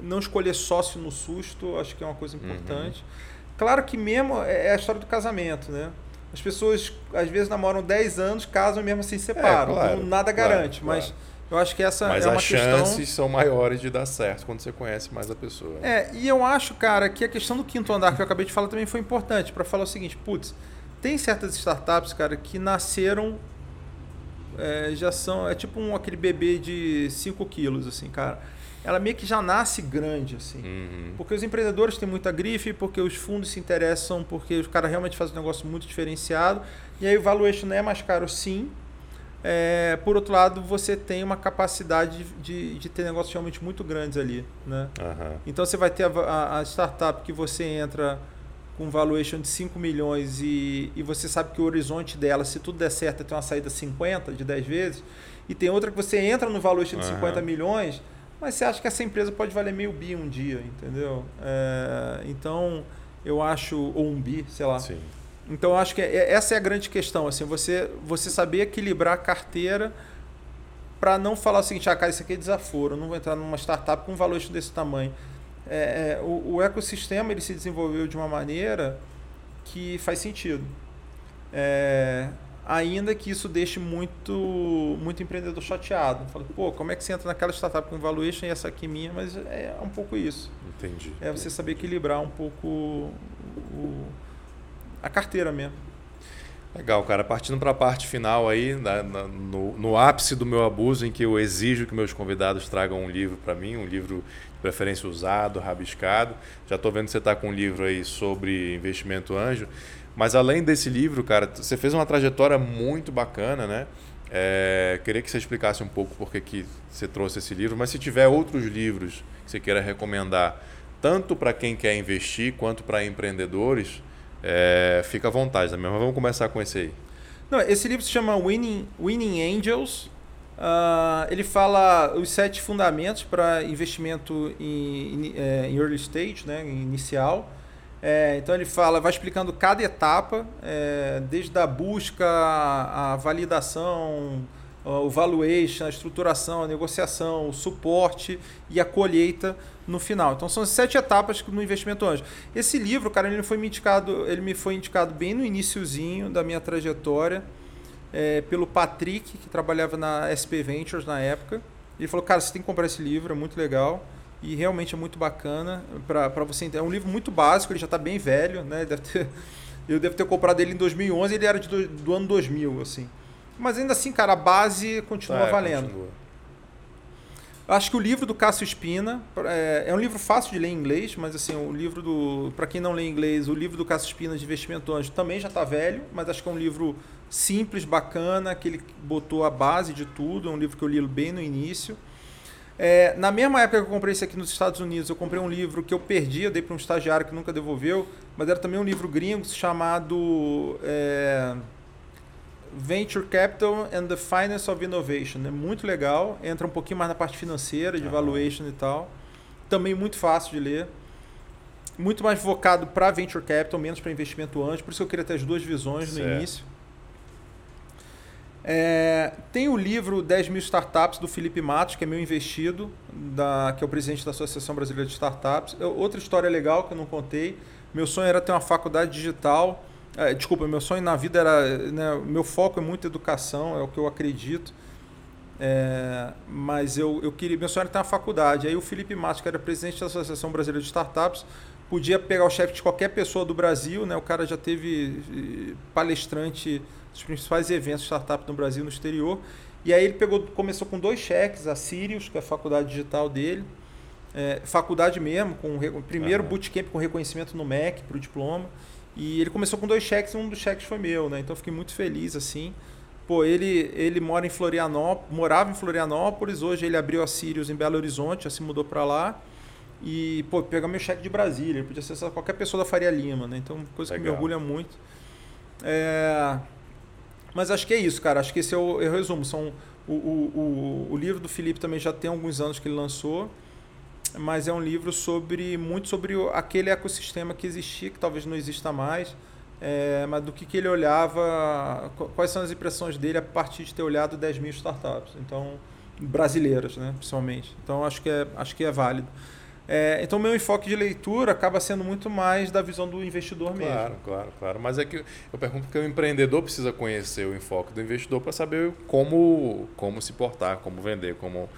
não escolher sócio no susto, acho que é uma coisa uhum. importante. Uhum. Claro que mesmo é, é a história do casamento, né? As pessoas às vezes namoram 10 anos, casam e mesmo assim se separam. É, claro, então, nada garante, claro, mas claro. Eu acho que essa mas é uma as chances são maiores de dar certo quando você conhece mais a pessoa. É, e eu acho, cara, que a questão do quinto andar que eu acabei de falar também foi importante para falar o seguinte, putz, tem certas startups, cara, que nasceram é, já são. É tipo um, aquele bebê de 5 quilos, assim, cara. Ela meio que já nasce grande, assim. Uhum. Porque os empreendedores têm muita grife, porque os fundos se interessam, porque os caras realmente fazem um negócio muito diferenciado. E aí o valuation não é mais caro, sim. É, por outro lado, você tem uma capacidade de, de ter negócios realmente muito grandes ali. Né? Uhum. Então você vai ter a, a, a startup que você entra com valuation de 5 milhões e, e você sabe que o horizonte dela, se tudo der certo, é ter uma saída 50 de 10 vezes, e tem outra que você entra no valuation de uhum. 50 milhões, mas você acha que essa empresa pode valer meio bi um dia, entendeu? É, então, eu acho, ou um bi, sei lá. Sim. Então, acho que é, essa é a grande questão, assim, você, você saber equilibrar a carteira para não falar o seguinte, ah, cara, isso aqui é desaforo, eu não vou entrar numa startup com um valuation desse tamanho é, é, o, o, ecossistema ele se desenvolveu de uma maneira que faz sentido. É, ainda que isso deixe muito, muito empreendedor chateado. Fala, pô, como é que você entra naquela startup com valuation e essa aqui minha? Mas é um pouco isso. Entendi. É você saber equilibrar um pouco o, a carteira mesmo. Legal, cara. Partindo para a parte final aí, na, na, no, no, ápice do meu abuso, em que eu exijo que meus convidados tragam um livro para mim, um livro preferência usado, rabiscado. Já estou vendo que você está com um livro aí sobre investimento anjo. Mas além desse livro, cara, você fez uma trajetória muito bacana, né? É, queria que você explicasse um pouco por que, que você trouxe esse livro, mas se tiver outros livros que você queira recomendar, tanto para quem quer investir quanto para empreendedores, é, fica à vontade. Mas vamos começar com esse aí. Não, esse livro se chama Winning, Winning Angels, Uh, ele fala os sete fundamentos para investimento em, é, em, early stage, né, inicial. É, então ele fala, vai explicando cada etapa, é, desde a busca, a validação, o valuation, a estruturação, a negociação, o suporte e a colheita no final. Então são sete etapas no investimento anjo. Esse livro, cara, ele foi me indicado, ele me foi indicado bem no iníciozinho da minha trajetória é, pelo Patrick, que trabalhava na SP Ventures na época. Ele falou, cara, você tem que comprar esse livro, é muito legal. E realmente é muito bacana para você entender. É um livro muito básico, ele já está bem velho, né? Ter, eu devo ter comprado ele em 2011, ele era de do ano 2000, assim. Mas ainda assim, cara, a base continua é, valendo. Continua. Acho que o livro do Cássio Espina é, é, um livro fácil de ler em inglês, mas assim, o livro do. Para quem não lê inglês, o livro do Cássio Espina de Investimento Anjo também já está velho, mas acho que é um livro simples, bacana, que ele botou a base de tudo. É um livro que eu li bem no início. É, na mesma época que eu comprei esse aqui nos Estados Unidos, eu comprei um livro que eu perdi, eu dei para um estagiário que nunca devolveu, mas era também um livro gringo chamado é, Venture Capital and the Finance of Innovation. É muito legal, entra um pouquinho mais na parte financeira, de valuation e tal. Também muito fácil de ler. Muito mais focado para Venture Capital, menos para investimento anjo, por isso eu queria ter as duas visões certo. no início. É, tem o livro 10 mil startups do Felipe Matos, que é meu investido, da, que é o presidente da Associação Brasileira de Startups. É outra história legal que eu não contei. Meu sonho era ter uma faculdade digital. É, desculpa, meu sonho na vida era. Né, meu foco é muito educação, é o que eu acredito. É, mas eu, eu queria. Meu sonho era ter uma faculdade. Aí o Felipe Matos, que era presidente da Associação Brasileira de Startups, podia pegar o chefe de qualquer pessoa do Brasil, né? O cara já teve eh, palestrante dos principais eventos startup no Brasil e no exterior. E aí ele pegou, começou com dois cheques, a Sirius, que é a faculdade digital dele, é, faculdade mesmo, com o primeiro uhum. bootcamp com reconhecimento no MEC para o diploma. E ele começou com dois cheques e um dos cheques foi meu, né? Então eu fiquei muito feliz assim, Pô, ele, ele mora em Florianópolis, morava em Florianópolis, hoje ele abriu a Sirius em Belo Horizonte, já se mudou para lá. E, pô, pegar meu cheque de Brasília, ele podia ser qualquer pessoa da Faria Lima, né? Então, coisa Legal. que me orgulha muito. É... Mas acho que é isso, cara. Acho que esse é o, eu resumo. São, o, o, o, o livro do Felipe também já tem alguns anos que ele lançou mas é um livro sobre muito sobre aquele ecossistema que existia, que talvez não exista mais, é, mas do que, que ele olhava, quais são as impressões dele a partir de ter olhado 10 mil startups, então brasileiras, né, principalmente. Então acho que é, acho que é válido. É, então meu enfoque de leitura acaba sendo muito mais da visão do investidor mesmo. Claro, claro, claro. Mas é que eu pergunto porque o empreendedor precisa conhecer o enfoque do investidor para saber como, como se portar, como vender, como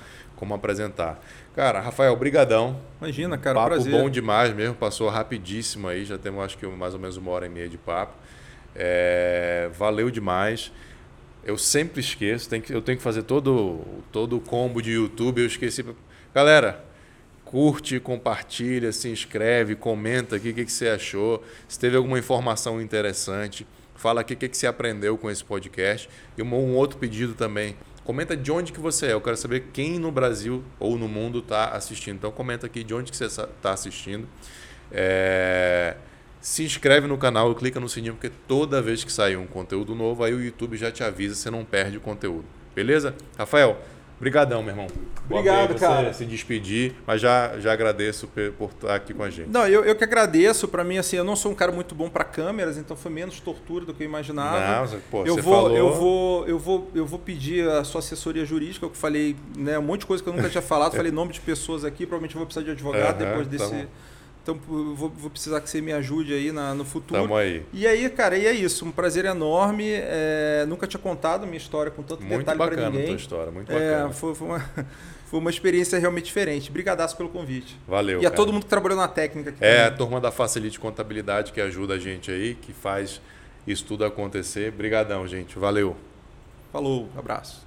como apresentar. Cara, Rafael, brigadão. Imagina, cara, papo prazer. bom demais mesmo, passou rapidíssimo aí, já temos acho que mais ou menos uma hora e meia de papo. É, valeu demais. Eu sempre esqueço, tem que, eu tenho que fazer todo, todo o combo de YouTube, eu esqueci. Galera, curte, compartilha, se inscreve, comenta aqui o que, que você achou, se teve alguma informação interessante, fala aqui o que, que você aprendeu com esse podcast. E um, um outro pedido também, Comenta de onde que você é. Eu quero saber quem no Brasil ou no mundo está assistindo. Então comenta aqui de onde que você está assistindo. É... Se inscreve no canal, clica no sininho, porque toda vez que sair um conteúdo novo, aí o YouTube já te avisa, você não perde o conteúdo. Beleza? Rafael, Obrigadão, meu irmão. Obrigado, cara. Se despedir, mas já, já agradeço por estar aqui com a gente. Não, eu, eu que agradeço. Para mim, assim, eu não sou um cara muito bom para câmeras, então foi menos tortura do que eu imaginava. Não, pô, eu você vou, falou... eu vou, eu vou, eu vou pedir a sua assessoria jurídica. Eu falei, né, um monte de coisa que eu nunca tinha falado. falei nome de pessoas aqui. Provavelmente vou precisar de advogado uhum, depois desse. Tá então vou, vou, precisar que você me ajude aí na, no futuro. Tamo aí. E aí, cara, e é isso. Um prazer enorme. É, nunca tinha contado minha história com tanto muito detalhe para ninguém. Muito bacana a tua história, muito bacana. É, foi, foi, uma, foi uma experiência realmente diferente. Brigadaço pelo convite. Valeu. E a todo mundo que trabalhou na técnica. Aqui é, também. a turma da Facilite Contabilidade que ajuda a gente aí, que faz isso tudo acontecer. Brigadão, gente. Valeu. Falou, abraço.